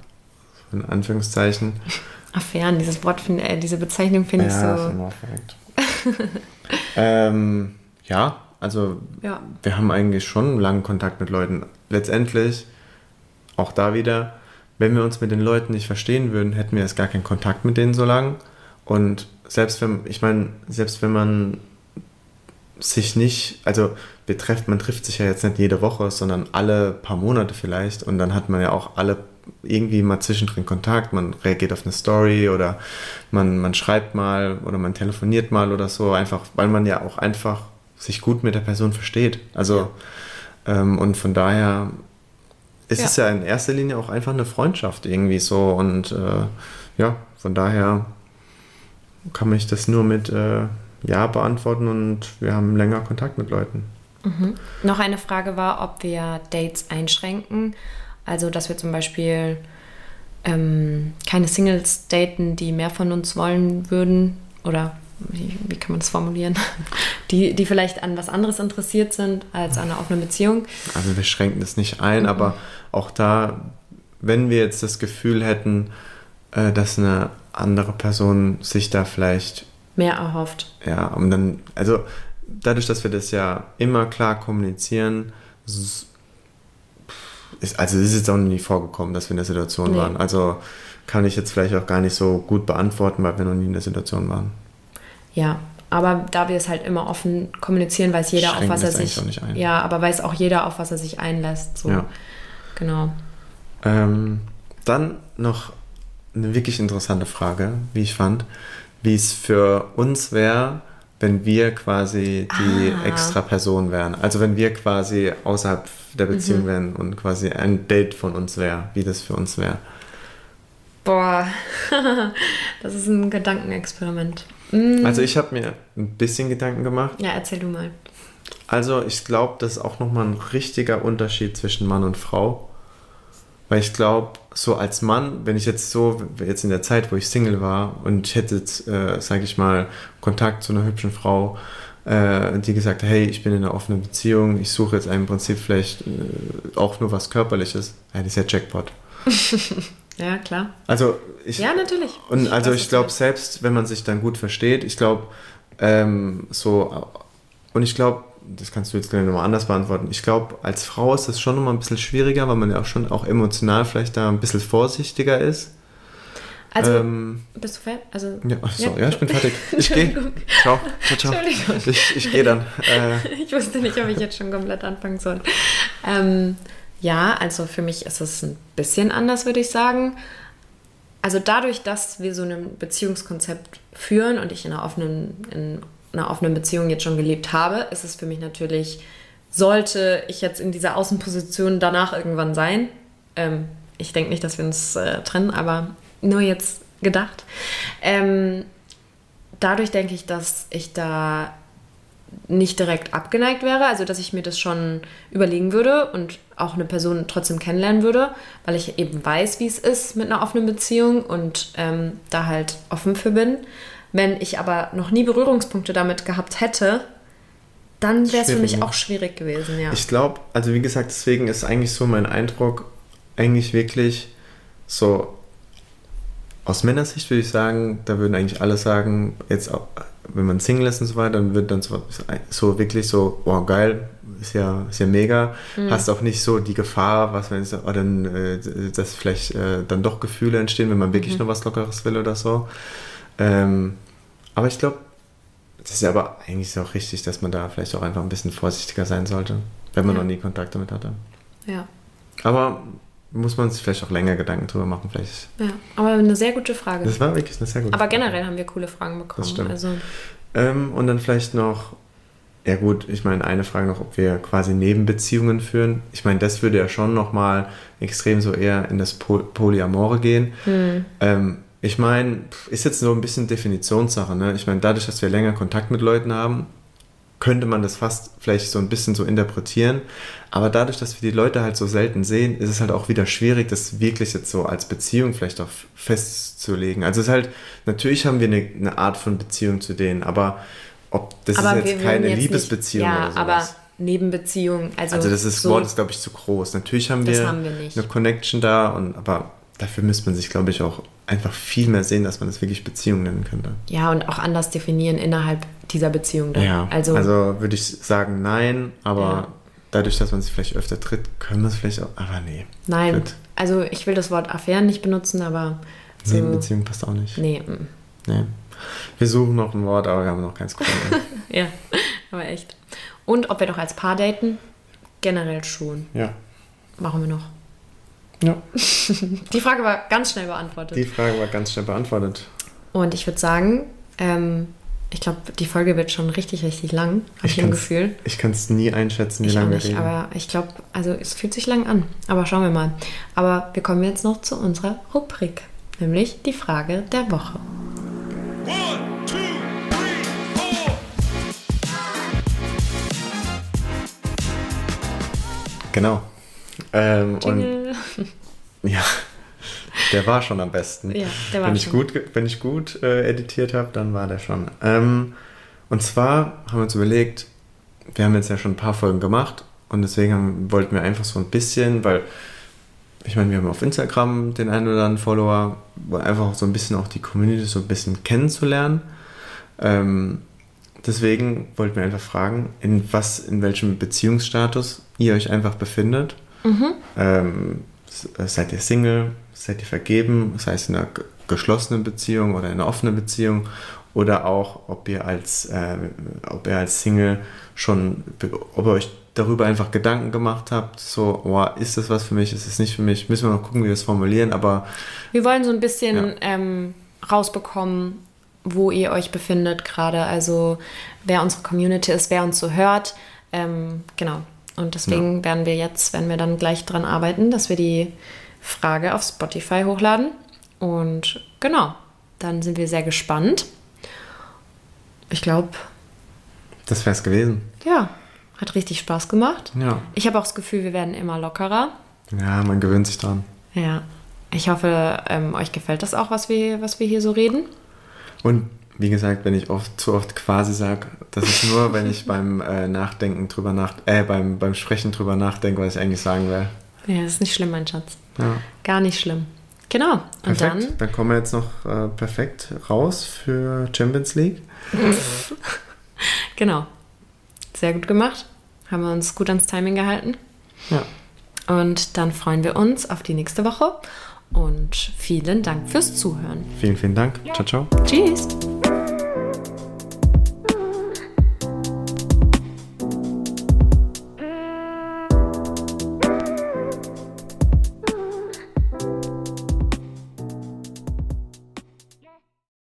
In Anführungszeichen. Affären, dieses Wort, finde, äh, diese Bezeichnung finde ich ist so. immer verrückt. ähm, ja, also Ja. wir haben eigentlich schon langen Kontakt mit Leuten. Letztendlich, auch da wieder, wenn wir uns mit den Leuten nicht verstehen würden, hätten wir jetzt gar keinen Kontakt mit denen so lang. Und selbst wenn, ich meine, selbst wenn man sich nicht, also betrifft, man trifft sich ja jetzt nicht jede Woche, sondern alle paar Monate vielleicht und dann hat man ja auch alle irgendwie mal zwischendrin Kontakt, man reagiert auf eine Story oder man, man schreibt mal oder man telefoniert mal oder so, einfach, weil man ja auch einfach sich gut mit der Person versteht. Also ähm, und von daher ist Ja. es ja in erster Linie auch einfach eine Freundschaft irgendwie so und äh, ja, von daher kann ich das nur mit äh, Ja beantworten und wir haben länger Kontakt mit Leuten. Noch eine Frage war, ob wir Dates einschränken. Also, dass wir zum Beispiel ähm, keine Singles daten, die mehr von uns wollen würden. Oder wie, wie kann man das formulieren? Die, die vielleicht an was anderes interessiert sind als an einer offenen Beziehung. Also wir schränken das nicht ein, aber auch da, wenn wir jetzt das Gefühl hätten, äh, dass eine andere Person sich da vielleicht Mehr erhofft. Ja, und dann, also dadurch, dass wir das ja immer klar kommunizieren, ist, also es ist jetzt auch nie vorgekommen, dass wir in der Situation Nee. waren. Also kann ich jetzt vielleicht auch gar nicht so gut beantworten, weil wir noch nie in der Situation waren. Ja, aber da wir es halt immer offen kommunizieren, weiß jeder, auf Schränken was er sich. auch nicht ein. Ja, aber weiß auch jeder, auf was er sich einlässt. So. Ja. Genau. Ähm, dann noch eine wirklich interessante Frage, wie ich fand, wie es für uns wäre, wenn wir quasi die Ah. extra Person wären. Also wenn wir quasi außerhalb der Mhm. Beziehung wären und quasi ein Date von uns wäre, wie das für uns wäre. Boah, das ist ein Gedankenexperiment. Mm, Also ich habe mir ein bisschen Gedanken gemacht. Ja, erzähl du mal. Also ich glaube, das ist auch nochmal ein richtiger Unterschied zwischen Mann und Frau. Weil ich glaube, so als Mann, wenn ich jetzt so, jetzt in der Zeit, wo ich Single war und ich hätte jetzt, äh, sage ich mal, Kontakt zu einer hübschen Frau, äh, die gesagt hat, hey, ich bin in einer offenen Beziehung, ich suche jetzt im Prinzip vielleicht äh, auch nur was Körperliches, ja, das ist ja Jackpot. Ja, klar. Also ich, Ja, natürlich. und Ich also ich glaube, selbst wenn man sich dann gut versteht, ich glaube, ähm, so, und ich glaube, das kannst du jetzt gleich nochmal anders beantworten. Ich glaube, als Frau ist das schon nochmal ein bisschen schwieriger, weil man ja auch schon auch emotional vielleicht da ein bisschen vorsichtiger ist. Also, ähm, bist du fertig? Also, ja, so, ja. ich bin fertig. Ich gehe. Ciao, ciao, ciao. Ich, ich gehe dann. Äh, Ich wusste nicht, ob ich jetzt schon komplett anfangen soll. Ähm, ja, also für mich ist es ein bisschen anders, würde ich sagen. Also dadurch, dass wir so ein Beziehungskonzept führen und ich in einer offenen, in einer offenen Beziehung jetzt schon gelebt habe, ist es für mich natürlich, sollte ich jetzt in dieser Außenposition danach irgendwann sein, ähm, ich denke nicht, dass wir uns äh, trennen, aber nur jetzt gedacht. Ähm, dadurch denke ich, dass ich da nicht direkt abgeneigt wäre, also dass ich mir das schon überlegen würde und auch eine Person trotzdem kennenlernen würde, weil ich eben weiß, wie es ist mit einer offenen Beziehung und ähm, da halt offen für bin. Wenn ich aber noch nie Berührungspunkte damit gehabt hätte, dann wäre es für mich auch schwierig gewesen, ja. Ich glaube, also wie gesagt, deswegen ist eigentlich so mein Eindruck, eigentlich wirklich so, aus Männersicht würde ich sagen, da würden eigentlich alle sagen, jetzt auch, wenn man Single ist und so weiter, dann wird dann so, so wirklich so, oh geil, ist ja, ist ja mega. Hast auch nicht so die Gefahr, was wenn oh, dann, äh, dass vielleicht äh, dann doch Gefühle entstehen, wenn man wirklich nur was Lockeres will oder so. Ähm, aber ich glaube, das ist ja aber eigentlich auch richtig, dass man da vielleicht auch einfach ein bisschen vorsichtiger sein sollte, wenn man Ja. noch nie Kontakt damit hatte. ja. Aber muss man sich vielleicht auch länger Gedanken drüber machen. Vielleicht. ja, aber eine sehr gute Frage. Das war wirklich eine sehr gute aber Frage. generell haben wir coole Fragen bekommen. Das stimmt. Also, Ähm, und dann vielleicht noch, ja gut, ich meine, eine Frage noch, ob wir quasi Nebenbeziehungen führen. Ich meine, das würde ja schon nochmal extrem so eher in das Pol Polyamore gehen. Ähm, ich meine, ist jetzt so ein bisschen Definitionssache. Ne? Ich meine, dadurch, dass wir länger Kontakt mit Leuten haben, könnte man das fast vielleicht so ein bisschen so interpretieren. Aber dadurch, dass wir die Leute halt so selten sehen, ist es halt auch wieder schwierig, das wirklich jetzt so als Beziehung vielleicht auch festzulegen. Also es ist halt, natürlich haben wir eine, eine Art von Beziehung zu denen, aber ob das aber ist jetzt keine jetzt Liebesbeziehung nicht, ja, oder sowas. aber Nebenbeziehung, also, also das ist, so, Wort ist, glaube ich, zu groß. Natürlich haben wir, haben wir eine Connection da, und, aber dafür müsste man sich, glaube ich, auch einfach viel mehr sehen, dass man das wirklich Beziehung nennen könnte. ja und auch anders definieren innerhalb dieser Beziehung. Dann. Ja, also, also, würde ich sagen, nein, aber Ja. dadurch, dass man sich vielleicht öfter tritt, können wir es vielleicht auch, aber nee. nein, Gut. also ich will das Wort Affären nicht benutzen, aber so, Nebenbeziehung passt auch nicht. nee, mm. Nee. Wir suchen noch ein Wort, aber wir haben noch keins gefunden. ja, aber echt. Und ob wir doch als Paar daten? Generell schon. ja. Machen wir noch. Ja. Die Frage war ganz schnell beantwortet. Die Frage war ganz schnell beantwortet. Und ich würde sagen, ähm, ich glaube, die Folge wird schon richtig, richtig lang, habe ich, im kann's- Gefühl. Ich kann es nie einschätzen, wie Ich lange wir nicht, reden. aber ich glaube, also es fühlt sich lang an. Aber schauen wir mal. Aber wir kommen jetzt noch zu unserer Rubrik, nämlich die Frage der Woche. One, two, three, four. Genau. Ähm, und Jingle. ja, der war schon am besten. Ja, der war wenn ich schon. gut, wenn ich gut äh, editiert habe, dann war der schon. Ähm, und zwar haben wir uns überlegt, wir haben jetzt ja schon ein paar Folgen gemacht und deswegen haben, wollten wir einfach so ein bisschen, weil ich meine, wir haben auf Instagram den einen oder anderen Follower, einfach so ein bisschen auch die Community so ein bisschen kennenzulernen. Ähm, deswegen wollten wir einfach fragen, in was, in welchem Beziehungsstatus ihr euch einfach befindet. Ähm, s- seid ihr Single? Seid ihr vergeben? Sei es in einer geschlossenen Beziehung oder in einer offenen Beziehung? Oder auch, ob ihr als, äh, ob ihr als Single schon, ob ihr euch darüber einfach Gedanken gemacht habt, so, oh, ist das was für mich, ist es nicht für mich? Müssen wir noch gucken, wie wir es formulieren, aber Wir wollen so ein bisschen Ja. ähm, rausbekommen, wo ihr euch befindet gerade. Also wer unsere Community ist, wer uns so hört. Ähm, genau. Und deswegen werden wir jetzt, werden wir dann gleich dran arbeiten, dass wir die Frage auf Spotify hochladen. Und genau, dann sind wir sehr gespannt. Ich glaube, das wäre es gewesen. ja, hat richtig Spaß gemacht. Ja. Ich habe auch das Gefühl, wir werden immer lockerer. Ja, man gewöhnt sich dran. Ja. Ich hoffe, ähm, euch gefällt das auch, was wir, was wir hier so reden. Und wie gesagt, wenn ich oft zu oft quasi sage, das ist nur, wenn ich beim äh, Nachdenken drüber nach, äh, beim, beim Sprechen drüber nachdenke, was ich eigentlich sagen will. Ja, das ist nicht schlimm, mein Schatz. Ja. Gar nicht schlimm. Genau. Und Perfekt. dann, Dann kommen wir jetzt noch äh, perfekt raus für Champions League. genau. Sehr gut gemacht. Haben wir uns gut ans Timing gehalten. Ja. Und dann freuen wir uns auf die nächste Woche. Und vielen Dank fürs Zuhören. Vielen, vielen Dank. Ciao, ciao. Tschüss.